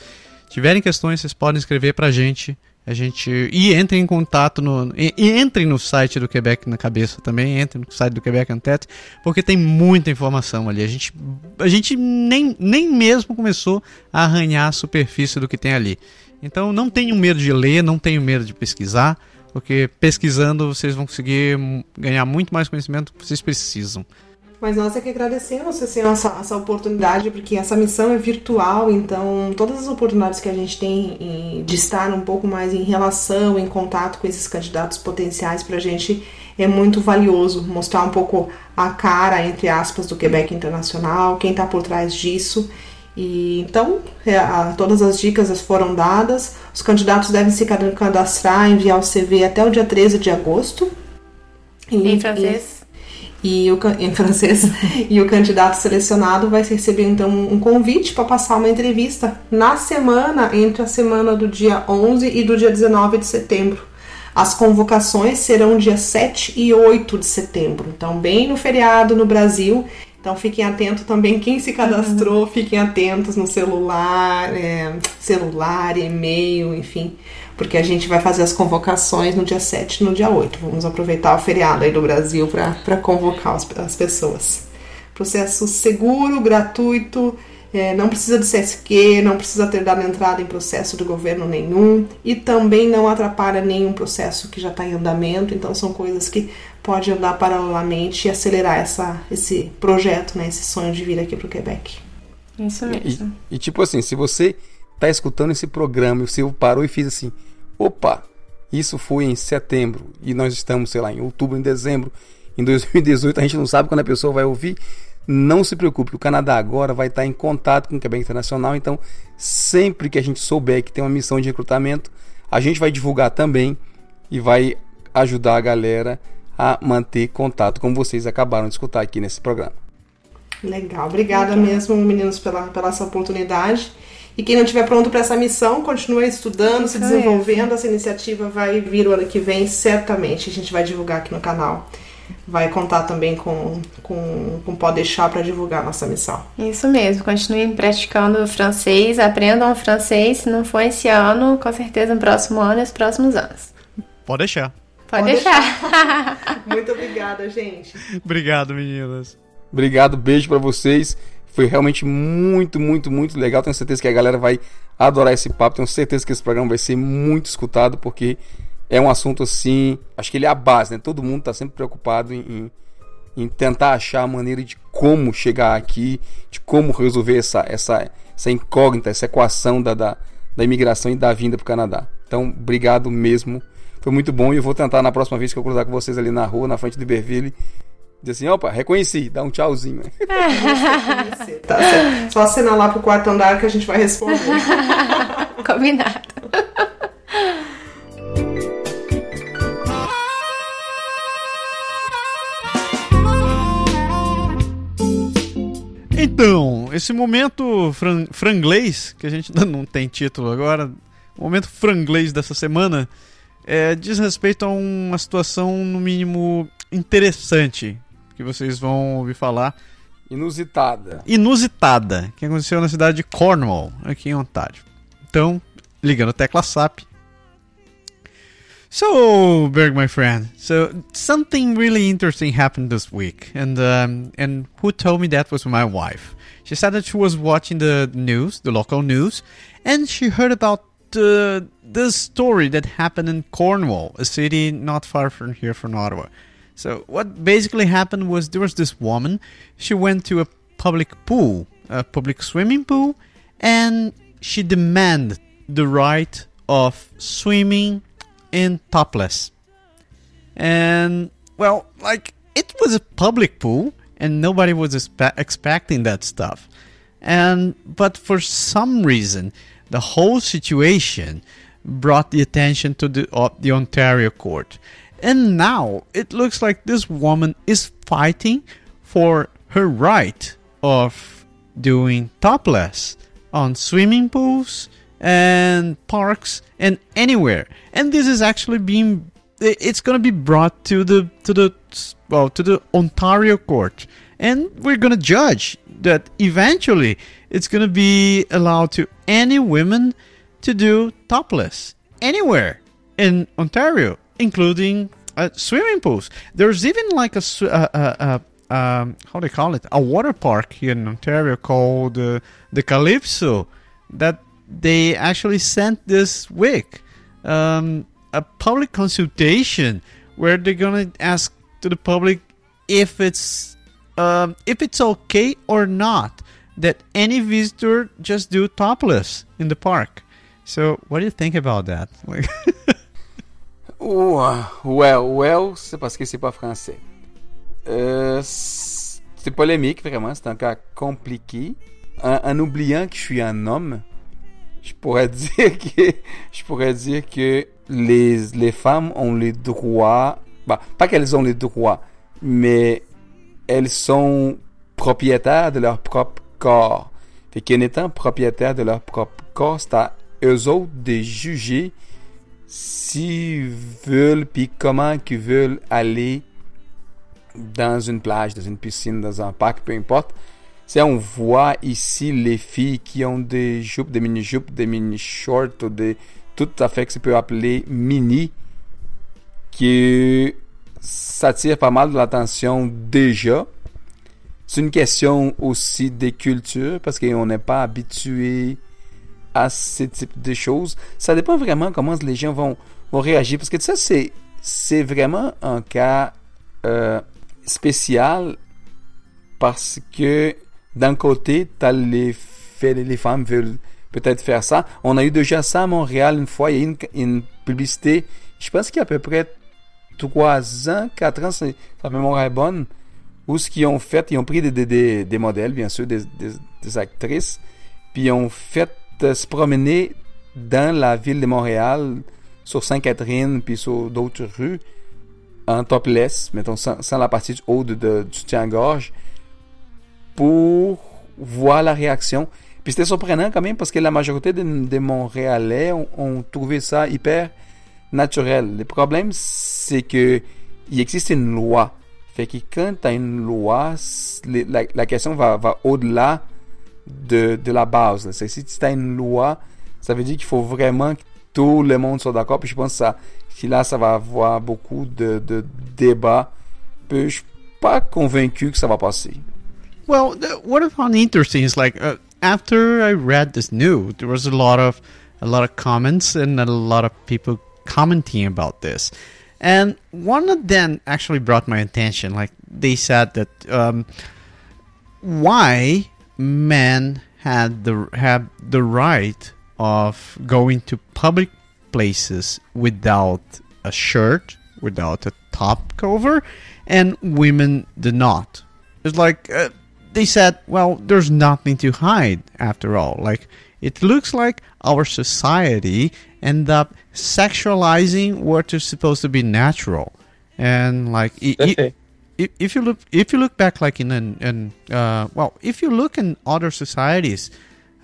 tiverem questões, vocês podem escrever pra gente. A gente e entrem em contato no e, e entrem no site do Quebec na cabeça também, entrem no site do Quebec Antet, porque tem muita informação ali. A gente a gente nem, nem mesmo começou a arranhar a superfície do que tem ali. Então não tenham medo de ler, não tenham medo de pesquisar, porque pesquisando vocês vão conseguir ganhar muito mais conhecimento que vocês precisam. Mas nós é que agradecemos assim, essa, essa oportunidade, porque essa missão é virtual, então todas as oportunidades que a gente tem em, de estar um pouco mais em relação, em contato com esses candidatos potenciais para a gente é muito valioso mostrar um pouco a cara, entre aspas, do Quebec Internacional, quem está por trás disso. E então, é, a, todas as dicas foram dadas. Os candidatos devem se cadastrar, enviar o CV até o dia 13 de agosto. em francês e o, [laughs] em francês, e o candidato selecionado vai receber então um convite para passar uma entrevista na semana entre a semana do dia 11 e do dia 19 de setembro. As convocações serão dia 7 e 8 de setembro, então bem no feriado no Brasil. Então fiquem atentos também quem se cadastrou, fiquem atentos no celular, é, celular, e-mail, enfim porque a gente vai fazer as convocações no dia 7 e no dia 8. Vamos aproveitar o feriado aí do Brasil para convocar as, as, pessoas. Processo seguro, gratuito, é, não precisa de CSQ, não precisa ter dado entrada em processo do governo nenhum e também não atrapalha nenhum processo que já está em andamento. Então são coisas que pode andar paralelamente e acelerar essa, esse projeto, né, esse sonho de vir aqui para o Quebec. Isso mesmo. E, e tipo assim, se você está escutando esse programa e você parou e fez assim, Opa, isso foi em setembro e nós estamos, sei lá, em outubro, em dezembro, em 2018, a gente não sabe quando a pessoa vai ouvir. Não se preocupe, o Canadá agora vai estar em contato com o Quebec Internacional, então sempre que a gente souber que tem uma missão de recrutamento, a gente vai divulgar também e vai ajudar a galera a manter contato, como vocês acabaram de escutar aqui nesse programa. Legal, obrigada Legal. mesmo, meninos, pela, pela essa oportunidade. E quem não estiver pronto para essa missão, continue estudando, se desenvolvendo. Essa iniciativa vai vir o ano que vem, certamente. A gente vai divulgar aqui no canal. Vai contar também com, com, com Pode Deixar para divulgar a nossa missão. Isso mesmo, continuem praticando francês, aprendam francês. Se não for esse ano, com certeza no próximo ano e os próximos anos. Pode deixar. Pode, Pode deixar. deixar. [laughs] Muito obrigada, gente. Obrigado, meninas. Obrigado, beijo para vocês. Foi realmente muito, muito, muito legal. Tenho certeza que a galera vai adorar esse papo. Tenho certeza que esse programa vai ser muito escutado, porque é um assunto assim. Acho que ele é a base, né? Todo mundo está sempre preocupado em, em, em, tentar achar a maneira de como chegar aqui, de como resolver essa, essa, essa incógnita, essa equação da, da, da imigração e da vinda para o Canadá. Então, obrigado mesmo. Foi muito bom e eu vou tentar na próxima vez que eu cruzar com vocês ali na rua, na frente do Iberville, Diz assim, opa, reconheci, dá um tchauzinho. [laughs] tá certo. Só assinar lá pro quarto andar que a gente vai responder. [laughs] Combinado. Então, esse momento fran franglês, que a gente ainda não tem título agora, o momento franglês dessa semana, é, diz respeito a uma situação, no mínimo, interessante, que vocês vão ouvir falar. Inusitada. Inusitada, que aconteceu na cidade de Cornwall, aqui em Ontário. Então, ligando a tecla SAP. So, Berg, my friend, so something really interesting happened this week, and um, and who told me that was my wife. She said that she was watching the news, the local news, and she heard about uh, this story that happened in Cornwall, a city not far from here, from Ottawa. So what basically happened was there was this woman. She went to a public pool, a public swimming pool, and she demanded the right of swimming in topless. And well, like it was a public pool, and nobody was expe- expecting that stuff. And but for some reason, the whole situation brought the attention to the uh, the Ontario court. And now it looks like this woman is fighting for her right of doing topless on swimming pools and parks and anywhere. And this is actually being it's going to be brought to the to the well to the Ontario court and we're going to judge that eventually it's going to be allowed to any women to do topless anywhere in Ontario including uh, swimming pools. There's even like a uh, uh, uh, um, how do they call it? A water park here in Ontario called uh, the Calypso that they actually sent this week um, a public consultation where they're gonna ask to the public if it's um, if it's okay or not that any visitor just do topless in the park. So, what do you think about that? [laughs] Well, well, c'est parce que c'est pas français. Euh, c'est polémique, vraiment. C'est un cas compliqué. En, oubliant que je suis un homme, je pourrais [laughs] dire que je pourrais dire que les, les femmes ont les droits, bah, pas qu'elles ont les droits, mais elles sont propriétaires de leur propre corps. Fait qu'en étant propriétaires de leur propre corps, c'est à eux autres de juger s'ils veulent puis comment qu'ils veulent aller dans une plage, dans une piscine, dans un parc, peu importe. Si on voit ici les filles qui ont des jupes, des mini-jupes, des mini-shorts, ou des, tout à fait que ça peut appeler mini, qui s'attire pas mal de l'attention déjà. C'est une question aussi des cultures, parce qu'on n'est pas habitué à ce type de choses. Ça dépend vraiment comment les gens vont, vont réagir, parce que ça, c'est, c'est vraiment un cas euh, spécial, parce que d'un côté, t'as les, les femmes veulent peut-être faire ça. On a eu déjà ça à Montréal une fois. Il y a une, une publicité, je pense qu'il y a à peu près 3 ans, 4 ans, si ma mémoire est bonne, où ce qu'ils ont fait, ils ont pris des, des, des modèles, bien sûr, des, des, des, actrices, puis ils ont fait euh, se promener dans la ville de Montréal, sur Sainte-Catherine, puis sur d'autres rues, en topless, mettons, sans, sans la partie du haut de, du soutien-gorge, pour voir la réaction. Puis c'était surprenant quand même parce que la majorité des de Montréalais ont, ont, trouvé ça hyper naturel. Le problème, c'est que il existe une loi. Fait que quand tu as une loi, la, la question va, va au-delà de, de la base. C'est si tu as une loi, ça veut dire qu'il faut vraiment que tout le monde soit d'accord. Puis je pense que, ça, que là, ça va avoir beaucoup de, de débats. Puis je suis pas convaincu que ça va passer. Well, what I found interesting is like uh, after I read this news, there was a lot of a lot of comments and a lot of people commenting about this, and one of them actually brought my attention. Like they said that um, why men had the have the right of going to public places without a shirt, without a top cover, and women did not. It's like. Uh, they said, well, there's nothing to hide after all. Like, it looks like our society end up sexualizing what is supposed to be natural. And like, it, if, if you look if you look back like in an, uh, well if you look in other societies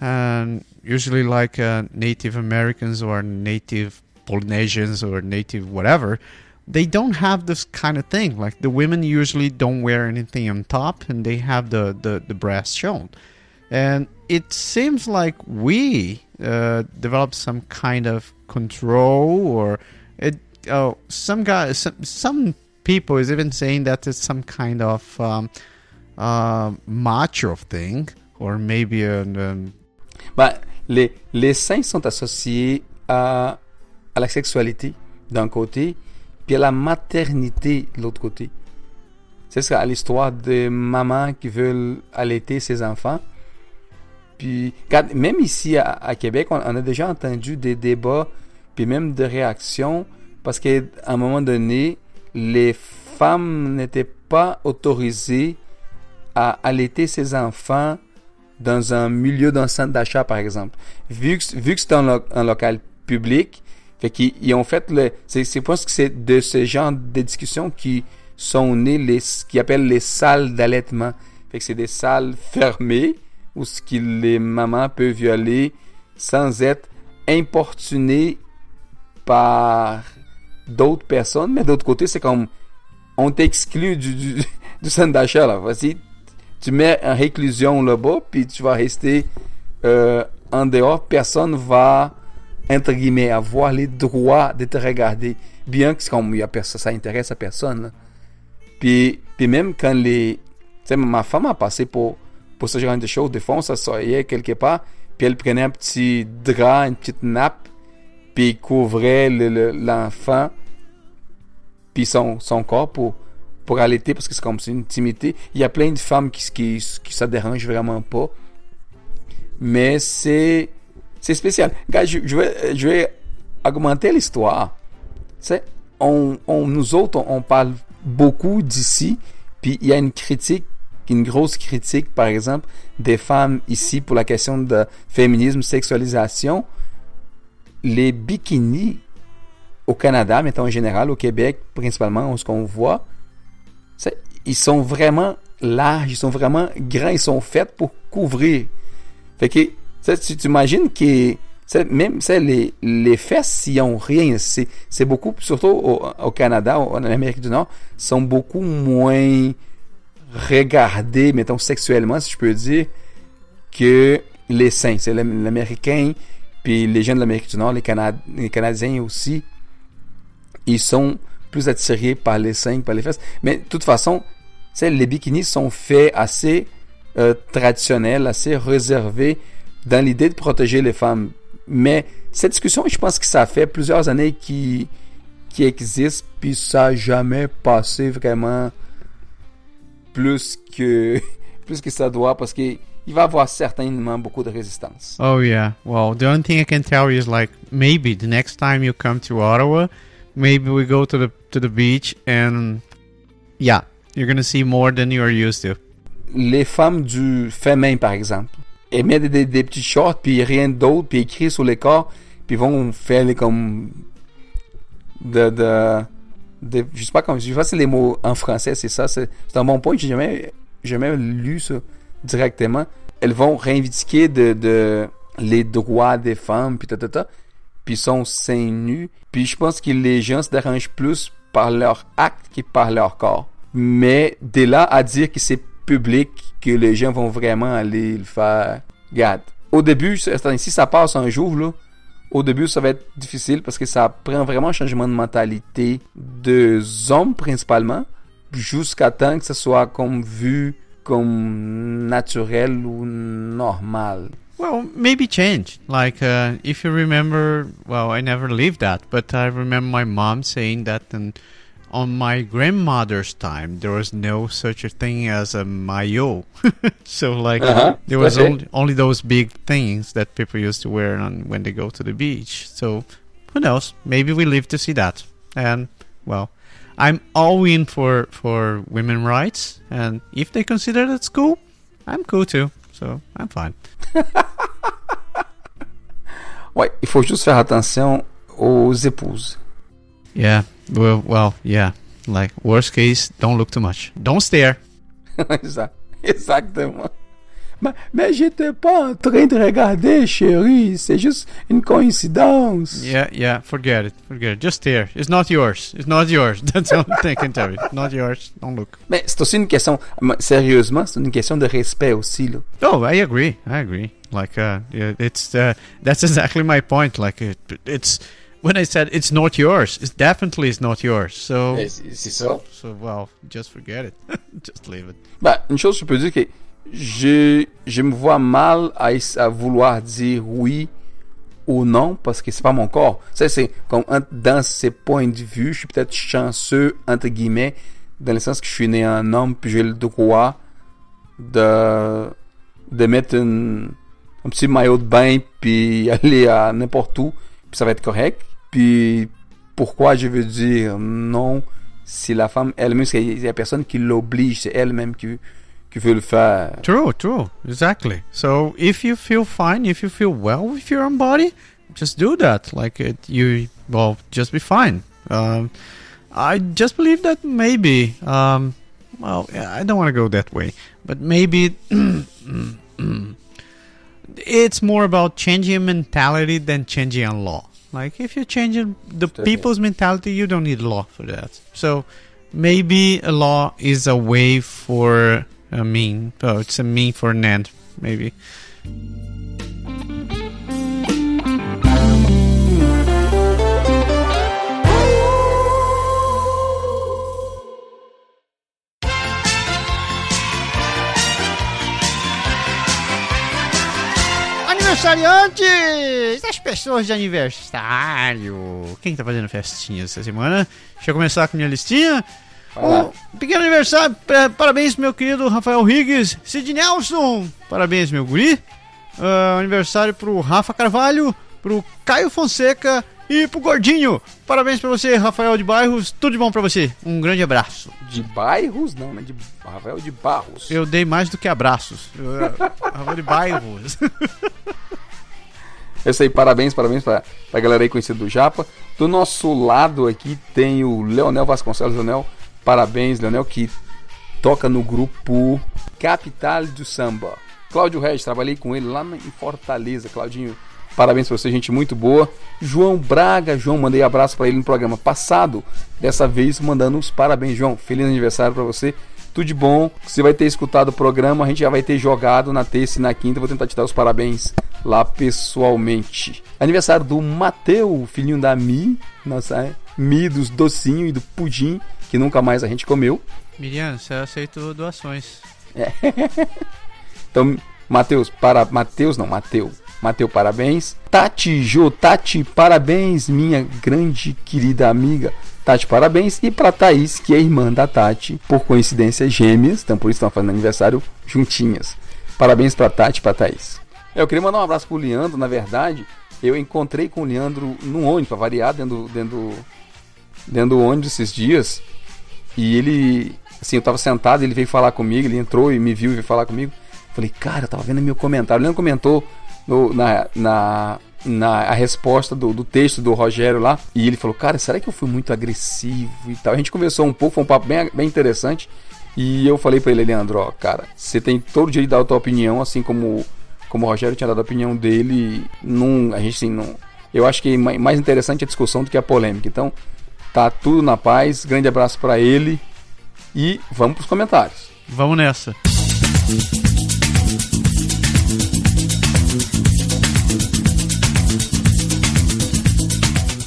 um, usually like uh, native americans or native polynesians or native whatever they don't have this kind of thing. Like the women usually don't wear anything on top and they have the the, the breast shown. And it seems like we uh, developed some kind of control or it oh some guys some, some people is even saying that it's some kind of um, uh, macho thing or maybe an, um, Ben, les, les seins sont associés à, à la sexualité d'un côté, puis à la maternité de l'autre côté. C'est ça, l'histoire de mamans qui veulent allaiter ses enfants. Puis, même ici à, Québec, on, a déjà entendu des débats, puis même des réactions, parce qu'à un moment donné, les femmes n'étaient pas autorisées à allaiter ses enfants dans un milieu d'un centre d'achat, par exemple. Vu que, vu que c'est un, lo- un local public, fait qu'ils ils ont fait le, c'est, c'est parce que c'est de ce genre de discussions qui sont nées les, ce qu'ils appellent les salles d'allaitement. Fait que c'est des salles fermées où ce que les mamans peuvent y aller sans être importunées par d'autres personnes, mais d'autre côté, c'est comme on t'exclut du, du, [laughs] centre d'achat là. Voici, tu mets en réclusion là-bas, puis tu vas rester euh, en dehors. Personne va entre guillemets avoir les droits de te regarder, bien que comme y a personne, ça intéresse à personne. Puis, puis même quand les, tu sais, ma femme a passé pour pour ce genre de choses. Des fois, on s'assoyait quelque part, puis elle prenait un petit drap, une petite nappe, puis couvrait le- le- l'enfant, puis son, son corps pour, pour allaiter, parce que c'est comme c'est une intimité. Il y a plein de femmes qui, qui, qui ça dérange vraiment pas. Mais c'est, c'est spécial. Je, je vais, je vais augmenter l'histoire. On, on, nous autres, on, on parle beaucoup d'ici, puis il y a une critique, une grosse critique, par exemple, des femmes ici pour la question de féminisme, sexualisation. Les bikinis au Canada, mettons en général, au Québec, principalement, ce qu'on voit, ils sont vraiment larges, ils sont vraiment grands, ils sont faits pour couvrir. Fait que, tu t'imagines que même les, les fesses, ils ont rien. C'est, beaucoup, surtout au, au Canada, en Amérique du Nord, sont beaucoup moins regardés, mettons, sexuellement, si je peux dire, que les seins. C'est l'Am- l'Américain, puis les gens de l'Amérique du Nord, les, Cana- les Canadiens aussi, ils sont plus attirés par les seins que par les fesses. Mais de toute façon, les bikinis sont faits assez euh, traditionnels, assez réservés dans l'idée de protéger les femmes. Mais cette discussion, je pense que ça fait plusieurs années qui qui existe, puis ça n'a jamais passé vraiment plus que [laughs] plus que ça doit, parce qu'il il va y avoir certainement beaucoup de résistance. Oh yeah. Well, the only thing I can tell you is like maybe the next time you come to Ottawa, maybe we go to the to the beach and yeah, you're gonna see more than you are used to. les femmes du féminin, par exemple, elles mettent des, des petits shorts, puis rien d'autre, puis écrit sur les corps, puis vont faire les comme de, de, de je sais pas comment, je sais pas si les mots en français, c'est ça, c'est un bon point, j'ai jamais, jamais lu ça directement. Elles vont reivindiquer de, de les droits des femmes, puis ta, ta, ta, puis sont seins nus, puis je pense que les gens se dérangent plus par leur acte que par leur corps. Mais de là à dire que c'est public, que les gens vont vraiment aller le faire. Regarde, au début, si ça passe un jour, là, au début, ça va être difficile parce que ça prend vraiment un changement de mentalité de hommes principalement, jusqu'à temps que ça soit comme vu comme naturel ou normal. Well, maybe change. Like uh, if you remember, well, I never lived that, but I remember my mom saying that and on my grandmother's time there was no such a thing as a maillot. [laughs] so like Uh-huh. there was only, only those big things that people used to wear on when they go to the beach. So who knows? Maybe we live to see that. And well, I'm all in for for women rights, and if they consider that's cool, I'm cool too. So I'm fine. [laughs] Ouais, il faut juste faire attention aux épouses. Yeah. Well, well, yeah. Like, worst case, don't look too much. Don't stare. [laughs] Exa- Exactement. Mais, mais j'étais pas en train de regarder, chérie. C'est juste une coïncidence. Yeah, yeah, forget it. Forget it. Just stare. It's not yours. It's not yours. [laughs] That's the only thing I can tell you. Not yours. Don't look. Mais c'est aussi une question, sérieusement, c'est une question de respect aussi, là. Oh, I agree. I agree. Like, uh, it's uh, that's exactly my point. Like, it, it's when I said it's not yours, it's definitely it's not yours. So, Et C'est ça. so well, just forget it. [laughs] just leave it. Bah, une chose, je peux dire que je, je me vois mal à, vouloir dire oui ou non parce que c'est pas mon corps. Ça, c'est comme dans ces points de vue, je suis peut-être chanceux, entre guillemets, dans le sens que je suis né un homme, puis j'ai le droit de, de mettre une- un petit maillot de bain, puis [laughs] aller à n'importe où, puis ça va être correct. Puis pourquoi je veux dire non si la femme elle-même, il y a personne qui l'oblige, c'est elle-même qui, qui veut le faire. True, true, exactly. So if you feel fine, if you feel well with your own body, just do that. Like it, you, well, just be fine. Um, I just believe that maybe, um, well, I don't want to go that way, but maybe [clears throat] it's more about changing mentality than changing a law. Like if you're changing the Definitely. people's mentality, you don't need a law for that. So maybe a law is a way for a mean. Oh, it's a mean for an end, maybe. Aniversariantes! As pessoas de aniversário. Quem tá fazendo festinha essa semana? Deixa eu começar com minha listinha. Um pequeno aniversário, pa- parabéns meu querido Rafael Riggs, Sid Nelson, parabéns meu guri. Ah, aniversário pro Rafa Carvalho, pro Caio Fonseca e pro Gordinho. Parabéns pra você, Rafael de Bairros, tudo de bom pra você. Um grande abraço. De bairros, não, né? De Rafael de Barros. Eu dei mais do que abraços. Rafael de Bairros. É isso aí, parabéns, parabéns pra, pra galera aí conhecida do Japa. Do nosso lado aqui tem o Leonel Vasconcelos. Leonel, parabéns, Leonel, que toca no grupo Capital do Samba. Cláudio Regis, trabalhei com ele lá em Fortaleza. Claudinho, parabéns pra você, gente muito boa. João Braga, João, mandei abraço pra ele no programa passado. Dessa vez mandando os parabéns, João. Feliz aniversário pra você. Tudo de bom. Você vai ter escutado o programa, a gente já vai ter jogado na terça e na quinta. Vou tentar te dar os parabéns lá pessoalmente. Aniversário do Mateu, filhinho da Mi, nossa é, Mi dos docinhos e do pudim, que nunca mais a gente comeu. Miriam, você aceitou doações. [laughs] Então, Matheus, para Matheus não, Mateu. Mateu, parabéns. Tati Jo, Tati, parabéns, minha grande querida amiga. Tati, parabéns. E pra Thaís, que é irmã da Tati, por coincidência gêmeas, então por isso estão fazendo aniversário juntinhas. Parabéns pra Tati e pra Thaís. Eu queria mandar um abraço pro Leandro, na verdade. Eu encontrei com o Leandro num ônibus, pra variar, dentro, dentro, dentro do ônibus esses dias. E ele, assim, eu tava sentado, ele veio falar comigo, ele entrou e me viu e veio falar comigo. Falei, cara, eu tava vendo meu comentário. O Leandro comentou no- na, na, na a resposta do, do texto do Rogério lá. E ele falou, cara, será que eu fui muito agressivo e tal? A gente conversou um pouco, foi um papo bem, bem interessante. E eu falei pra ele, Leandro, ó, cara, você tem todo o direito de dar a tua opinião, assim como, como o Rogério tinha dado a opinião dele. Num, a gente, assim, não. Eu acho que ma- mais interessante é a discussão do que a polêmica. Então, tá tudo na paz. Grande abraço pra ele. E vamos pros comentários. Vamos nessa.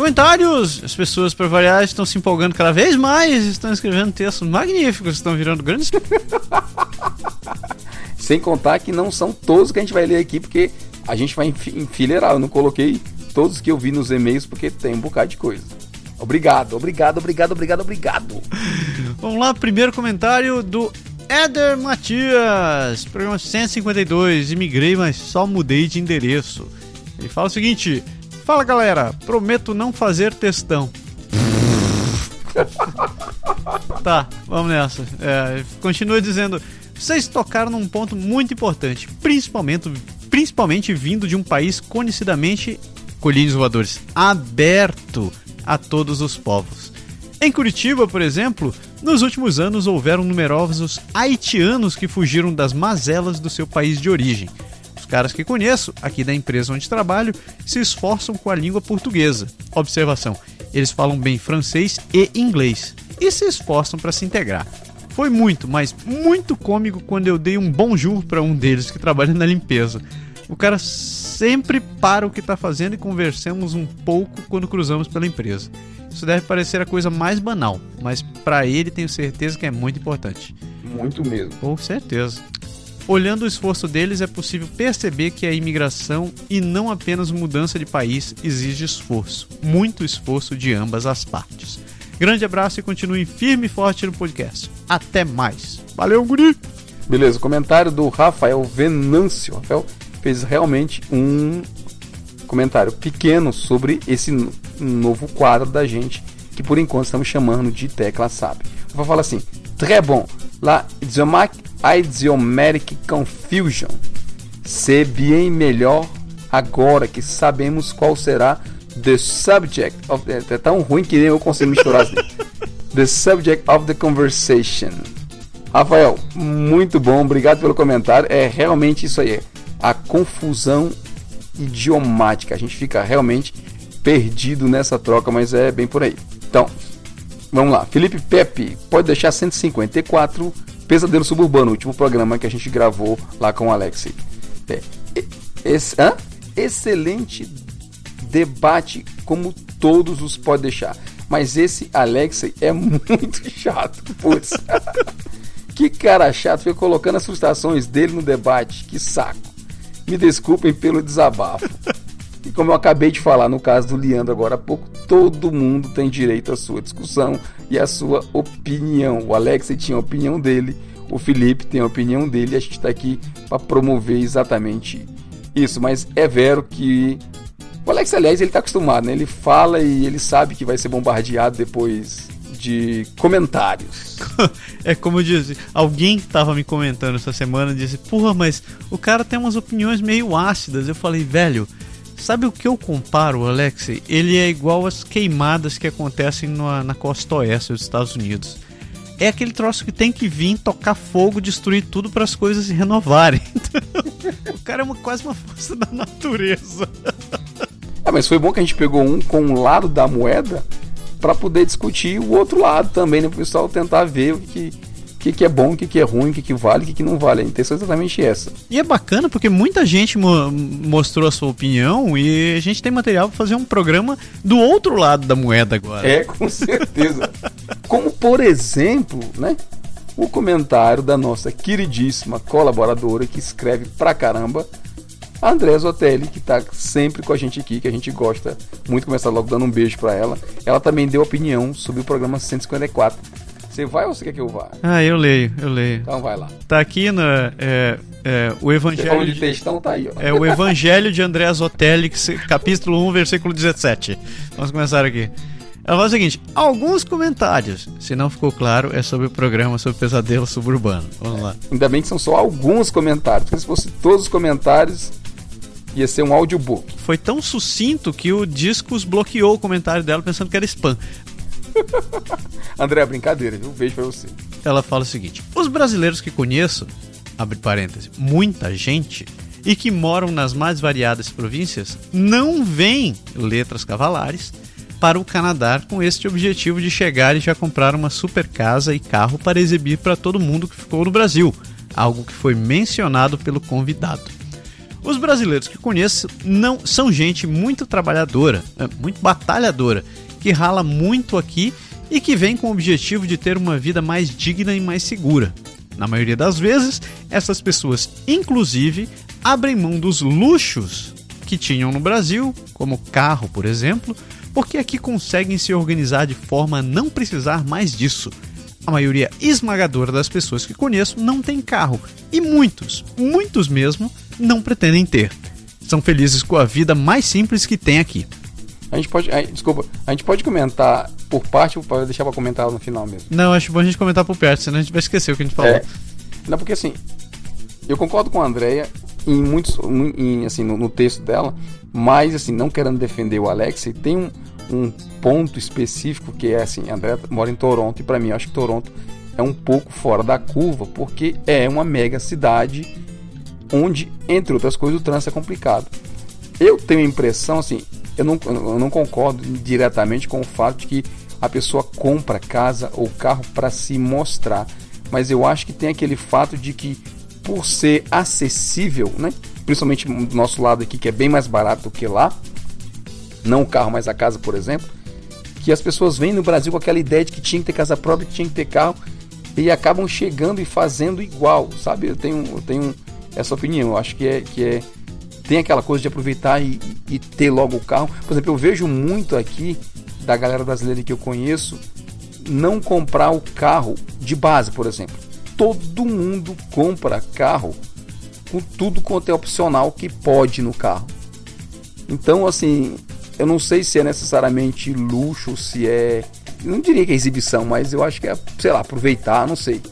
Comentários! As pessoas, para variar, estão se empolgando cada vez mais, estão escrevendo textos magníficos, estão virando grandes. [laughs] Sem contar que não são todos que a gente vai ler aqui, porque a gente vai enfi- enfileirar. Eu não coloquei todos que eu vi nos e-mails, porque tem um bocado de coisa. Obrigado, obrigado, obrigado, obrigado, obrigado. Vamos lá, primeiro comentário do Éder Matias, programa 152. Imigrei, mas só mudei de endereço. Ele fala o seguinte: Fala galera, prometo não fazer textão. tá, vamos nessa. É, continua dizendo: Vocês tocaram num ponto muito importante, principalmente, principalmente vindo de um país conhecidamente, colhinhos voadores, aberto a todos os povos. Em Curitiba, por exemplo, nos últimos anos houveram numerosos haitianos que fugiram das mazelas do seu país de origem. Caras que conheço, aqui da empresa onde trabalho, se esforçam com a língua portuguesa. Observação: eles falam bem francês e inglês e se esforçam para se integrar. Foi muito, mas muito cômico quando eu dei um bonjour para um deles que trabalha na limpeza. O cara sempre para o que está fazendo e conversamos um pouco quando cruzamos pela empresa. Isso deve parecer a coisa mais banal, mas para ele tenho certeza que é muito importante. Muito mesmo. Com certeza. Olhando o esforço deles, é possível perceber que a imigração e não apenas mudança de país exige esforço, muito esforço de ambas as partes. Grande abraço e continue firme e forte no podcast. Até mais. Valeu, guri! Beleza, comentário do Rafael Venâncio. Rafael fez realmente um comentário pequeno sobre esse novo quadro da gente, que por enquanto estamos chamando de Tecla SAP. Vou falar assim: très bon, la idiomatic confusion. Se bem melhor agora que sabemos qual será the subject of. É tão ruim que nem eu consigo misturar assim. [laughs] The subject of the conversation. Rafael, muito bom, obrigado pelo comentário. É realmente isso aí, a confusão idiomática. A gente fica realmente perdido nessa troca, mas é bem por aí. Então, vamos lá. Felipe Pepe, pode deixar 154, Pesadelo Suburbano, último programa que a gente gravou lá com o Alex. É, esse, hã? Excelente debate, como todos os pode deixar. Mas esse Alexei é [laughs] muito chato, putz. [laughs] que cara chato, foi colocando as frustrações dele no debate, que saco. Me desculpem pelo desabafo. E como eu acabei de falar no caso do Leandro agora há pouco, todo mundo tem direito à sua discussão e à sua opinião. O Alex tinha a opinião dele, o Felipe tem a opinião dele, e a gente está aqui para promover exatamente isso. Mas é vero que o Alex, aliás, ele está acostumado, né? Ele fala e ele sabe que vai ser bombardeado depois de comentários. [laughs] é como disse, alguém estava me comentando essa semana disse: Porra, mas o cara tem umas opiniões meio ácidas. Eu falei, velho Sabe o que eu comparo, Alex? Ele é igual às queimadas que acontecem na, na costa oeste dos Estados Unidos. É aquele troço que tem que vir, tocar fogo, destruir tudo para as coisas se renovarem. [laughs] o cara é uma, quase uma força da natureza. [laughs] É, mas foi bom que a gente pegou um com um lado da moeda para poder discutir o outro lado também, né? Para o pessoal tentar ver o que, que, que é bom, o que, que é ruim, o que, que vale, o que, que não vale. A intenção é exatamente essa. E é bacana porque muita gente mo mostrou a sua opinião e a gente tem material para fazer um programa do outro lado da moeda agora. É, com certeza. Como, por exemplo, né? O comentário da nossa queridíssima colaboradora que escreve pra caramba, André Zotelli, que está sempre com a gente aqui, que a gente gosta muito, começar logo dando um beijo para ela. Ela também deu opinião sobre o programa 154 você vai ou você quer que eu vá? Ah, eu leio, eu leio. Então vai lá. Tá aqui na, é, é, o Evangelho. Você de textão, tá aí, ó. É o Evangelho de André Zotelli, capítulo 1, versículo 17. Vamos começar aqui. Ela fala o seguinte: alguns comentários. Se não ficou claro, é sobre o programa sobre pesadelo suburbano. Vamos é. lá. Ainda bem que são só alguns comentários, porque se fosse todos os comentários, ia ser um audiobook. Foi tão sucinto que o Discos bloqueou o comentário dela pensando que era spam. [laughs] André, brincadeira, viu? Beijo pra você. Ela fala o seguinte: os brasileiros que conheço, abre parênteses, muita gente, e que moram nas mais variadas províncias, não veem letras cavalares para o Canadá com este objetivo de chegar e já comprar uma super casa e carro para exibir para todo mundo que ficou no Brasil, algo que foi mencionado pelo convidado. Os brasileiros que conheço não são gente muito trabalhadora, é, muito batalhadora que rala muito aqui e que vem com o objetivo de ter uma vida mais digna e mais segura. Na maioria das vezes, essas pessoas, inclusive, abrem mão dos luxos que tinham no Brasil, como carro, por exemplo, porque aqui conseguem se organizar de forma a não precisar mais disso. A maioria esmagadora das pessoas que conheço não tem carro e muitos, muitos mesmo, não pretendem ter. São felizes com a vida mais simples que tem aqui. A gente pode. A, desculpa, a gente pode comentar por parte ou pode deixar pra comentar no final mesmo? Não, acho bom a gente comentar por perto, senão a gente vai esquecer o que a gente falou. É, não, porque assim, eu concordo com a Andrea em muitos. Em, assim, no, no, texto dela, mas assim, não querendo defender o Alex, tem um, um ponto específico que é assim, André mora em Toronto e para mim eu acho que Toronto é um pouco fora da curva porque é uma mega cidade onde, entre outras coisas, o trânsito é complicado. Eu tenho a impressão, assim, eu não, eu não concordo diretamente com o fato de que a pessoa compra casa ou carro para se mostrar, mas eu acho que tem aquele fato de que por ser acessível, né? principalmente do nosso lado aqui, que é bem mais barato do que lá, não o carro, mas a casa, por exemplo, que as pessoas vêm no Brasil com aquela ideia de que tinha que ter casa própria, que tinha que ter carro, e acabam chegando e fazendo igual, sabe? Eu tenho, eu tenho essa opinião, eu acho que é, que é tem aquela coisa de aproveitar e, e ter logo o carro. Por exemplo, eu vejo muito aqui da galera brasileira que eu conheço não comprar o carro de base, por exemplo. Todo mundo compra carro com tudo quanto é opcional que pode no carro. Então, assim, eu não sei se é necessariamente luxo, se é. Eu não diria que é exibição, mas eu acho que é, sei lá, aproveitar, não sei.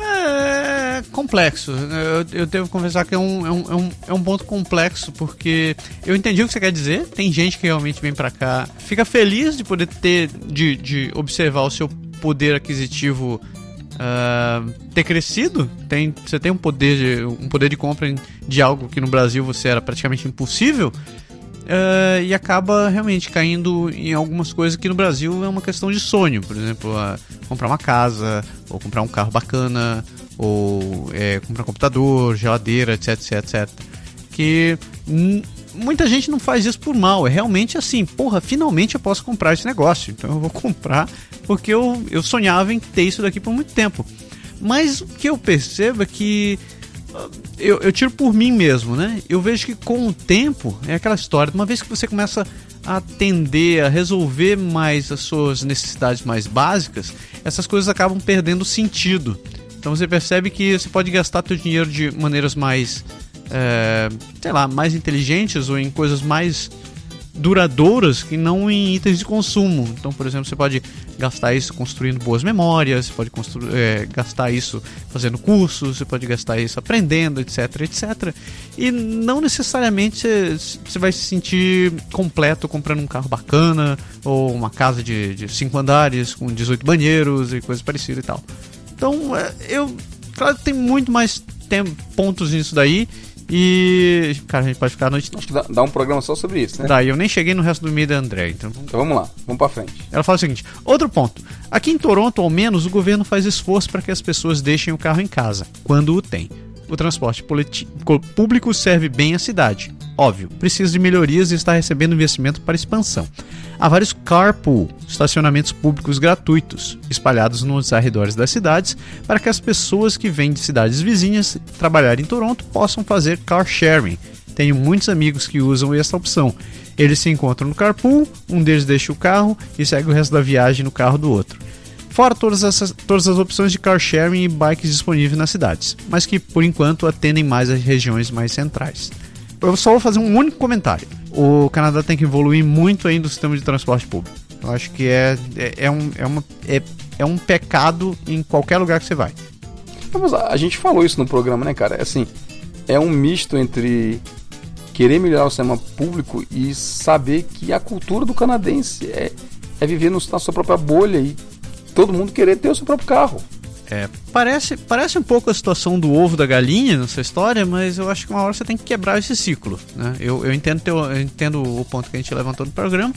É complexo. Eu, eu devo confessar que é um, é, um, é, um, é um ponto complexo, porque eu entendi o que você quer dizer. Tem gente que realmente vem para cá, fica feliz de poder ter, de, de observar o seu poder aquisitivo uh, ter crescido. Tem, você tem um poder, de, um poder de compra de algo que no Brasil você era praticamente impossível. Uh, e acaba realmente caindo em algumas coisas que no Brasil é uma questão de sonho. Por exemplo, uh, comprar uma casa, ou comprar um carro bacana, ou é, comprar um computador, geladeira, etc, etc, etc. Que muita gente não faz isso por mal. É realmente assim, porra, finalmente eu posso comprar esse negócio. Então eu vou comprar porque eu, eu sonhava em ter isso daqui por muito tempo. Mas o que eu percebo é que eu, eu, tiro por mim mesmo, né? Eu vejo que com o tempo é aquela história, uma vez que você começa a atender, a resolver mais as suas necessidades mais básicas, essas coisas acabam perdendo sentido. Então você percebe que você pode gastar seu dinheiro de maneiras mais, é, sei lá, mais inteligentes ou em coisas mais duradouras que não em itens de consumo. Então, por exemplo, você pode gastar isso construindo boas memórias, você pode é, gastar isso fazendo cursos, você pode gastar isso aprendendo, etc, etc. E não necessariamente você vai se sentir completo comprando um carro bacana ou uma casa de, de cinco andares com 18 banheiros e coisas parecidas e tal. Então, é, eu, claro que tem muito mais tem pontos nisso daí e, cara, a gente pode ficar a noite. Acho que dá, dá um programa só sobre isso, né? Daí eu nem cheguei no resto do meio da André. Então... então vamos lá, vamos pra frente. Ela fala o seguinte: outro ponto. Aqui em Toronto, ao menos, o governo faz esforço para que as pessoas deixem o carro em casa, quando o tem. O transporte público serve bem a cidade. Óbvio, precisa de melhorias e está recebendo investimento para expansão. Há vários carpool, estacionamentos públicos gratuitos, espalhados nos arredores das cidades, para que as pessoas que vêm de cidades vizinhas trabalhar em Toronto possam fazer car sharing. Tenho muitos amigos que usam essa opção. Eles se encontram no carpool, um deles deixa o carro e segue o resto da viagem no carro do outro. Fora todas, essas, todas as opções de car sharing e bikes disponíveis nas cidades, mas que por enquanto atendem mais as regiões mais centrais. Eu só vou fazer um único comentário. O Canadá tem que evoluir muito ainda o sistema de transporte público. Eu acho que é, é, é um, é, uma, é, é um pecado em qualquer lugar que você vai. Mas a gente falou isso no programa, né, cara? É assim, é um misto entre querer melhorar o sistema público e saber que a cultura do canadense é, é viver no, na sua própria bolha e todo mundo querer ter o seu próprio carro. É, parece, parece um pouco a situação do ovo da galinha nessa história, mas eu acho que uma hora você tem que quebrar esse ciclo. Né? Eu, eu, entendo teu, eu entendo o ponto que a gente levantou no programa,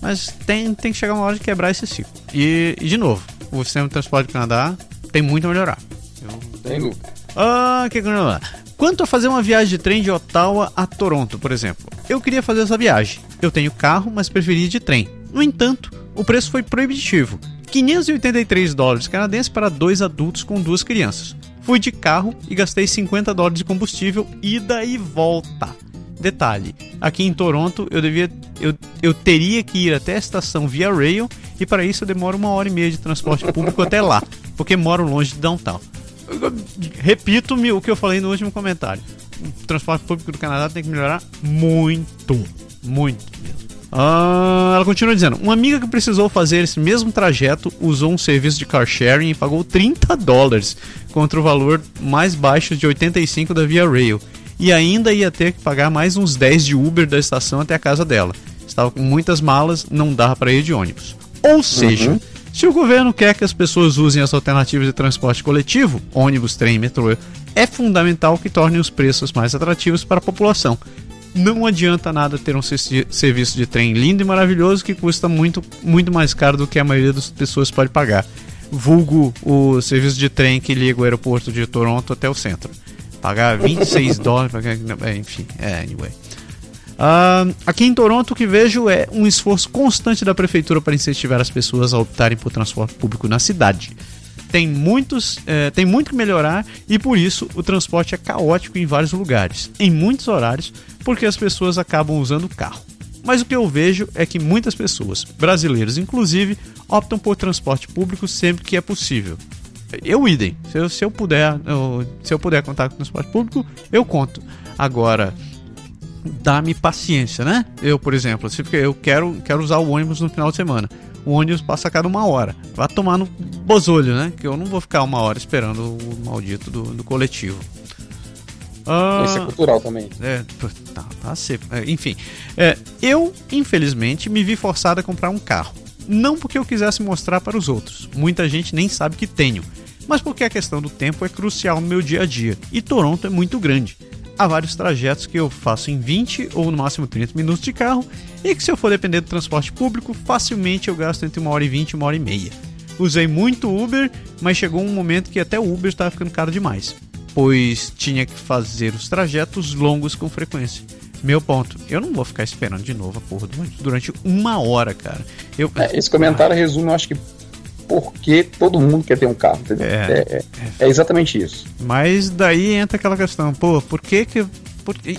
mas tem, tem que chegar uma hora de quebrar esse ciclo. E, e de novo, o sistema de transporte do Canadá tem muito a melhorar. Eu, tem Ah, que lá. Quanto a fazer uma viagem de trem de Ottawa a Toronto, por exemplo, eu queria fazer essa viagem. Eu tenho carro, mas preferi de trem. No entanto, o preço foi proibitivo 583 dólares canadenses para dois adultos com duas crianças. Fui de carro e gastei 50 dólares de combustível ida e volta. Detalhe: aqui em Toronto eu devia, eu, eu teria que ir até a estação via rail e para isso eu demoro uma hora e meia de transporte [laughs] público até lá, porque moro longe de downtown. Repito o que eu falei no último comentário: o transporte público do Canadá tem que melhorar muito, muito mesmo. Ah, ela continua dizendo: Uma amiga que precisou fazer esse mesmo trajeto usou um serviço de car sharing e pagou 30 dólares contra o valor mais baixo de 85 da Via Rail. E ainda ia ter que pagar mais uns 10 de Uber da estação até a casa dela. Estava com muitas malas, não dava para ir de ônibus. Ou seja, uhum. se o governo quer que as pessoas usem as alternativas de transporte coletivo, ônibus, trem, metrô, é fundamental que tornem os preços mais atrativos para a população. Não adianta nada ter um serviço de trem lindo e maravilhoso que custa muito, muito mais caro do que a maioria das pessoas pode pagar. Vulgo o serviço de trem que liga o aeroporto de Toronto até o centro. Pagar [laughs] 26 dólares, enfim, é, anyway. Uh, aqui em Toronto, o que vejo é um esforço constante da prefeitura para incentivar as pessoas a optarem por transporte público na cidade. Tem, muitos, é, tem muito que melhorar e por isso o transporte é caótico em vários lugares, em muitos horários, porque as pessoas acabam usando o carro. Mas o que eu vejo é que muitas pessoas, brasileiros inclusive, optam por transporte público sempre que é possível. Eu idem. Se eu, se eu puder, eu, se eu puder contar com transporte público, eu conto. Agora, dá-me paciência, né? Eu, por exemplo, se eu quero, quero usar o ônibus no final de semana. O ônibus passa a cada uma hora. Vai tomar no bozolho, né? Que eu não vou ficar uma hora esperando o maldito do, do coletivo. Ah, Isso é cultural também. É, tá, tá. É, enfim, é, eu, infelizmente, me vi forçado a comprar um carro. Não porque eu quisesse mostrar para os outros. Muita gente nem sabe que tenho. Mas porque a questão do tempo é crucial no meu dia a dia. E Toronto é muito grande há vários trajetos que eu faço em 20 ou no máximo 30 minutos de carro e que se eu for depender do transporte público, facilmente eu gasto entre uma hora e 20 e uma hora e meia. Usei muito Uber, mas chegou um momento que até o Uber estava ficando caro demais, pois tinha que fazer os trajetos longos com frequência. Meu ponto, eu não vou ficar esperando de novo a porra durante uma hora, cara. Eu... É, esse comentário resume, eu acho que porque todo mundo quer ter um carro. É, é, é, é, exatamente isso. Mas daí entra aquela questão, pô, por que que.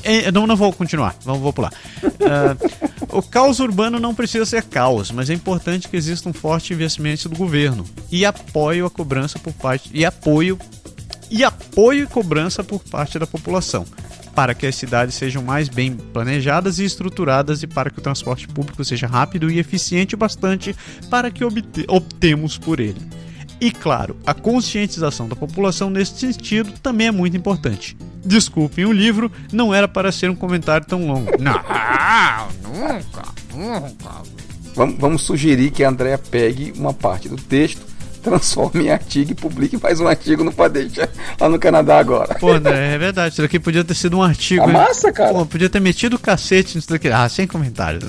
É, não, não vou continuar, vamos, vou pular. Uh, o caos urbano não precisa ser caos, mas é importante que exista um forte investimento do governo e apoio a cobrança por parte. E apoio. E apoio e cobrança por parte da população para que as cidades sejam mais bem planejadas e estruturadas e para que o transporte público seja rápido e eficiente o bastante para que optemos por ele. E claro, a conscientização da população nesse sentido também é muito importante. Desculpem o livro, não era para ser um comentário tão longo. Não, nunca, nunca. Vamos, vamos sugerir que a Andrea pegue uma parte do texto transforme em artigo e publique mais um artigo no Padete lá no Canadá agora. Pô, André, é verdade. Isso daqui podia ter sido um artigo. A massa, cara. Pô, podia ter metido o cacete nisso daqui. Ah, sem comentários.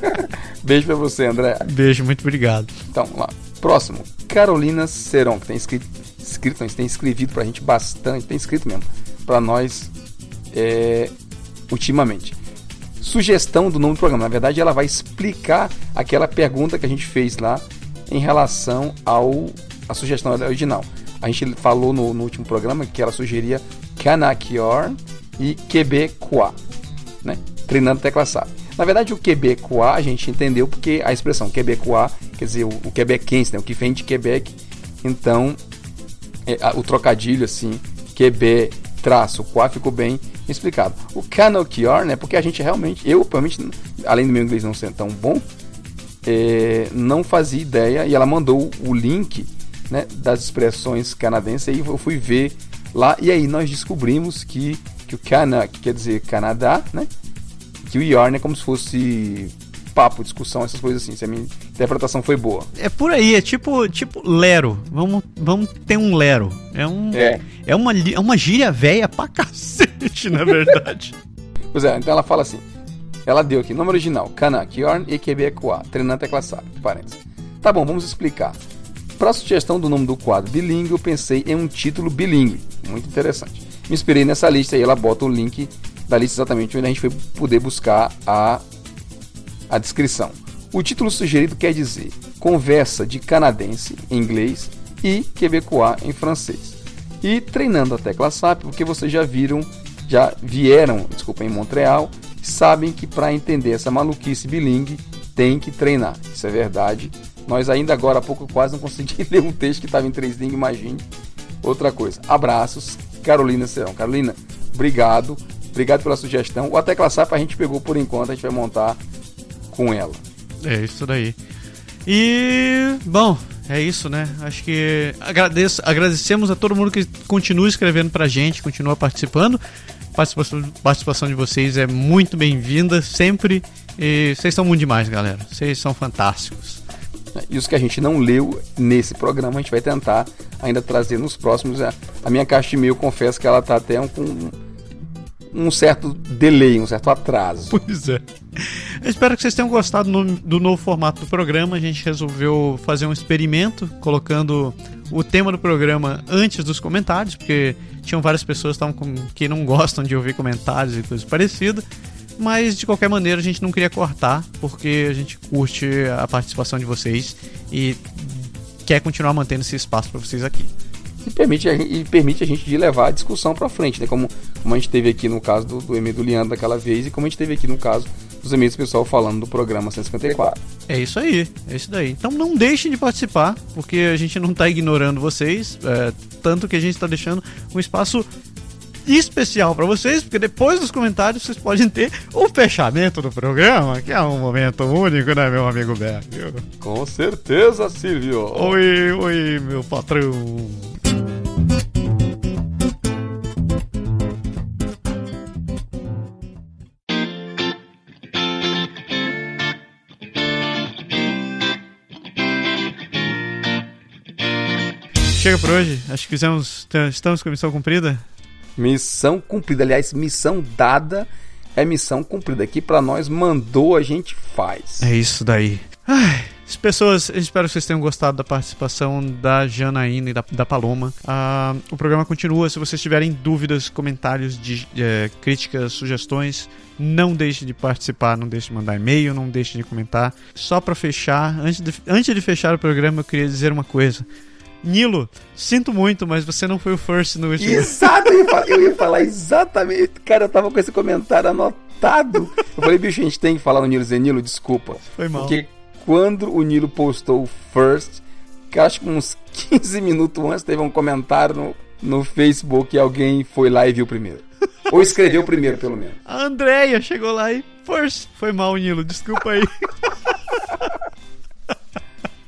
[laughs] Beijo pra você, André. Beijo, muito obrigado. Então, vamos lá. Próximo. Carolina Seron, que tem escrito, escrito tem escrevido pra gente bastante, tem escrito mesmo, pra nós é, ultimamente. Sugestão do nome do programa. Na verdade, ela vai explicar aquela pergunta que a gente fez lá em relação ao a sugestão original. A gente falou no, no último programa que ela sugeria Kanakior e Quebecois, né? Treinando tecla SAP. Na verdade, o Quebecois a gente entendeu porque a expressão Quebecois, quer dizer, o, o quebequense, né? o que vem de Quebec. Então, é, a, o trocadilho assim, Quebec traço, ficou bem explicado. O Canokior, né? Porque a gente realmente, eu, provavelmente, além do meu inglês não ser tão bom, é, não fazia ideia e ela mandou o link né, das expressões canadenses e eu fui ver lá e aí nós descobrimos que, que o Cana, que quer dizer Canadá, né, que o Yarn é como se fosse papo, discussão, essas coisas assim. Se a minha interpretação foi boa. É por aí, é tipo, tipo Lero. Vamos, vamos ter um Lero. É um é, é uma é uma gíria velha pra cacete, [laughs] na verdade. pois é, então ela fala assim: ela deu aqui, nome original, Kanak, Yorn e Quebecois, treinando tecla SAP, parênteses. Tá bom, vamos explicar. Para a sugestão do nome do quadro bilíngue, eu pensei em um título bilíngue, muito interessante. Me inspirei nessa lista e ela bota o link da lista exatamente onde a gente foi poder buscar a, a descrição. O título sugerido quer dizer Conversa de Canadense em inglês e Quebecois em francês. E treinando a tecla SAP, porque vocês já viram, já vieram, desculpa, em Montreal sabem que para entender essa maluquice bilingue tem que treinar. Isso é verdade. Nós ainda agora há pouco quase não consegui [laughs] ler um texto que estava em três línguas, imagine. Outra coisa. Abraços, Carolina Serão. Carolina, obrigado. Obrigado pela sugestão. O A Tecla SAP a gente pegou por enquanto, a gente vai montar com ela. É isso daí. E, bom, é isso, né? Acho que agradeço, agradecemos a todo mundo que continua escrevendo pra gente, continua participando participação, participação de vocês é muito bem-vinda sempre E vocês são muito demais, galera. Vocês são fantásticos. E os que a gente não leu nesse programa, a gente vai tentar ainda trazer nos próximos. A, a minha caixa de e-mail, confesso que ela tá até um, com um certo delay, um certo atraso. Pois é. Eu espero que vocês tenham gostado no- do novo formato do programa. A gente resolveu fazer um experimento, colocando o tema do programa antes dos comentários, porque tinham várias pessoas que, não gostam de ouvir comentários e coisas parecidas. Mas de qualquer maneira a gente não queria cortar, porque a gente curte a participação de vocês e quer continuar mantendo esse espaço para vocês aqui. E permite, e permite a gente de levar a discussão para frente, né? Como, como a gente teve aqui no caso do, do e-mail do Leandro daquela vez e como a gente teve aqui no caso dos e-mails do pessoal falando do programa 154. É isso aí, é isso daí. Então não deixem de participar, porque a gente não tá ignorando vocês, é, tanto que a gente tá deixando um espaço especial para vocês, porque depois dos comentários vocês podem ter o fechamento do programa, que é um momento único, né, meu amigo Beto? Com certeza, Silvio. Oi, oi, meu patrão. Chega por hoje. Acho que fizemos. Estamos com a missão cumprida. Missão cumprida. Aliás, missão dada é missão cumprida. Aqui para nós mandou, a gente faz. É isso daí. Ai, as pessoas, espero que vocês tenham gostado da participação da Janaína e da, da Paloma. Ah, o programa continua. Se vocês tiverem dúvidas, comentários, de, eh, críticas, sugestões, não deixe de participar, não deixe de mandar e-mail, não deixe de comentar. Só para fechar, antes de, antes de fechar o programa, eu queria dizer uma coisa. Nilo, sinto muito, mas você não foi o first no último. Exato, eu ia, falar, eu ia falar exatamente. Cara, eu tava com esse comentário anotado. Eu falei, bicho, a gente tem que falar no Nilo dizer, Nilo, desculpa. Foi mal. Porque quando o Nilo postou o first, que acho que uns 15 minutos antes teve um comentário no, no Facebook e alguém foi lá e viu primeiro. Ou escreveu primeiro, pelo menos. A Andrea chegou lá e first. Foi mal, Nilo, desculpa aí. [laughs]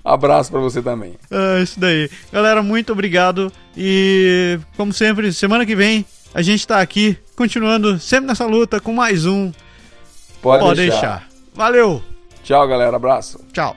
Abraço pra você também. Ah, isso daí. Galera, muito obrigado. E, como sempre, semana que vem a gente tá aqui, continuando sempre nessa luta com mais um. Pode, Pode deixar. deixar. Valeu. Tchau, galera. Abraço. Tchau.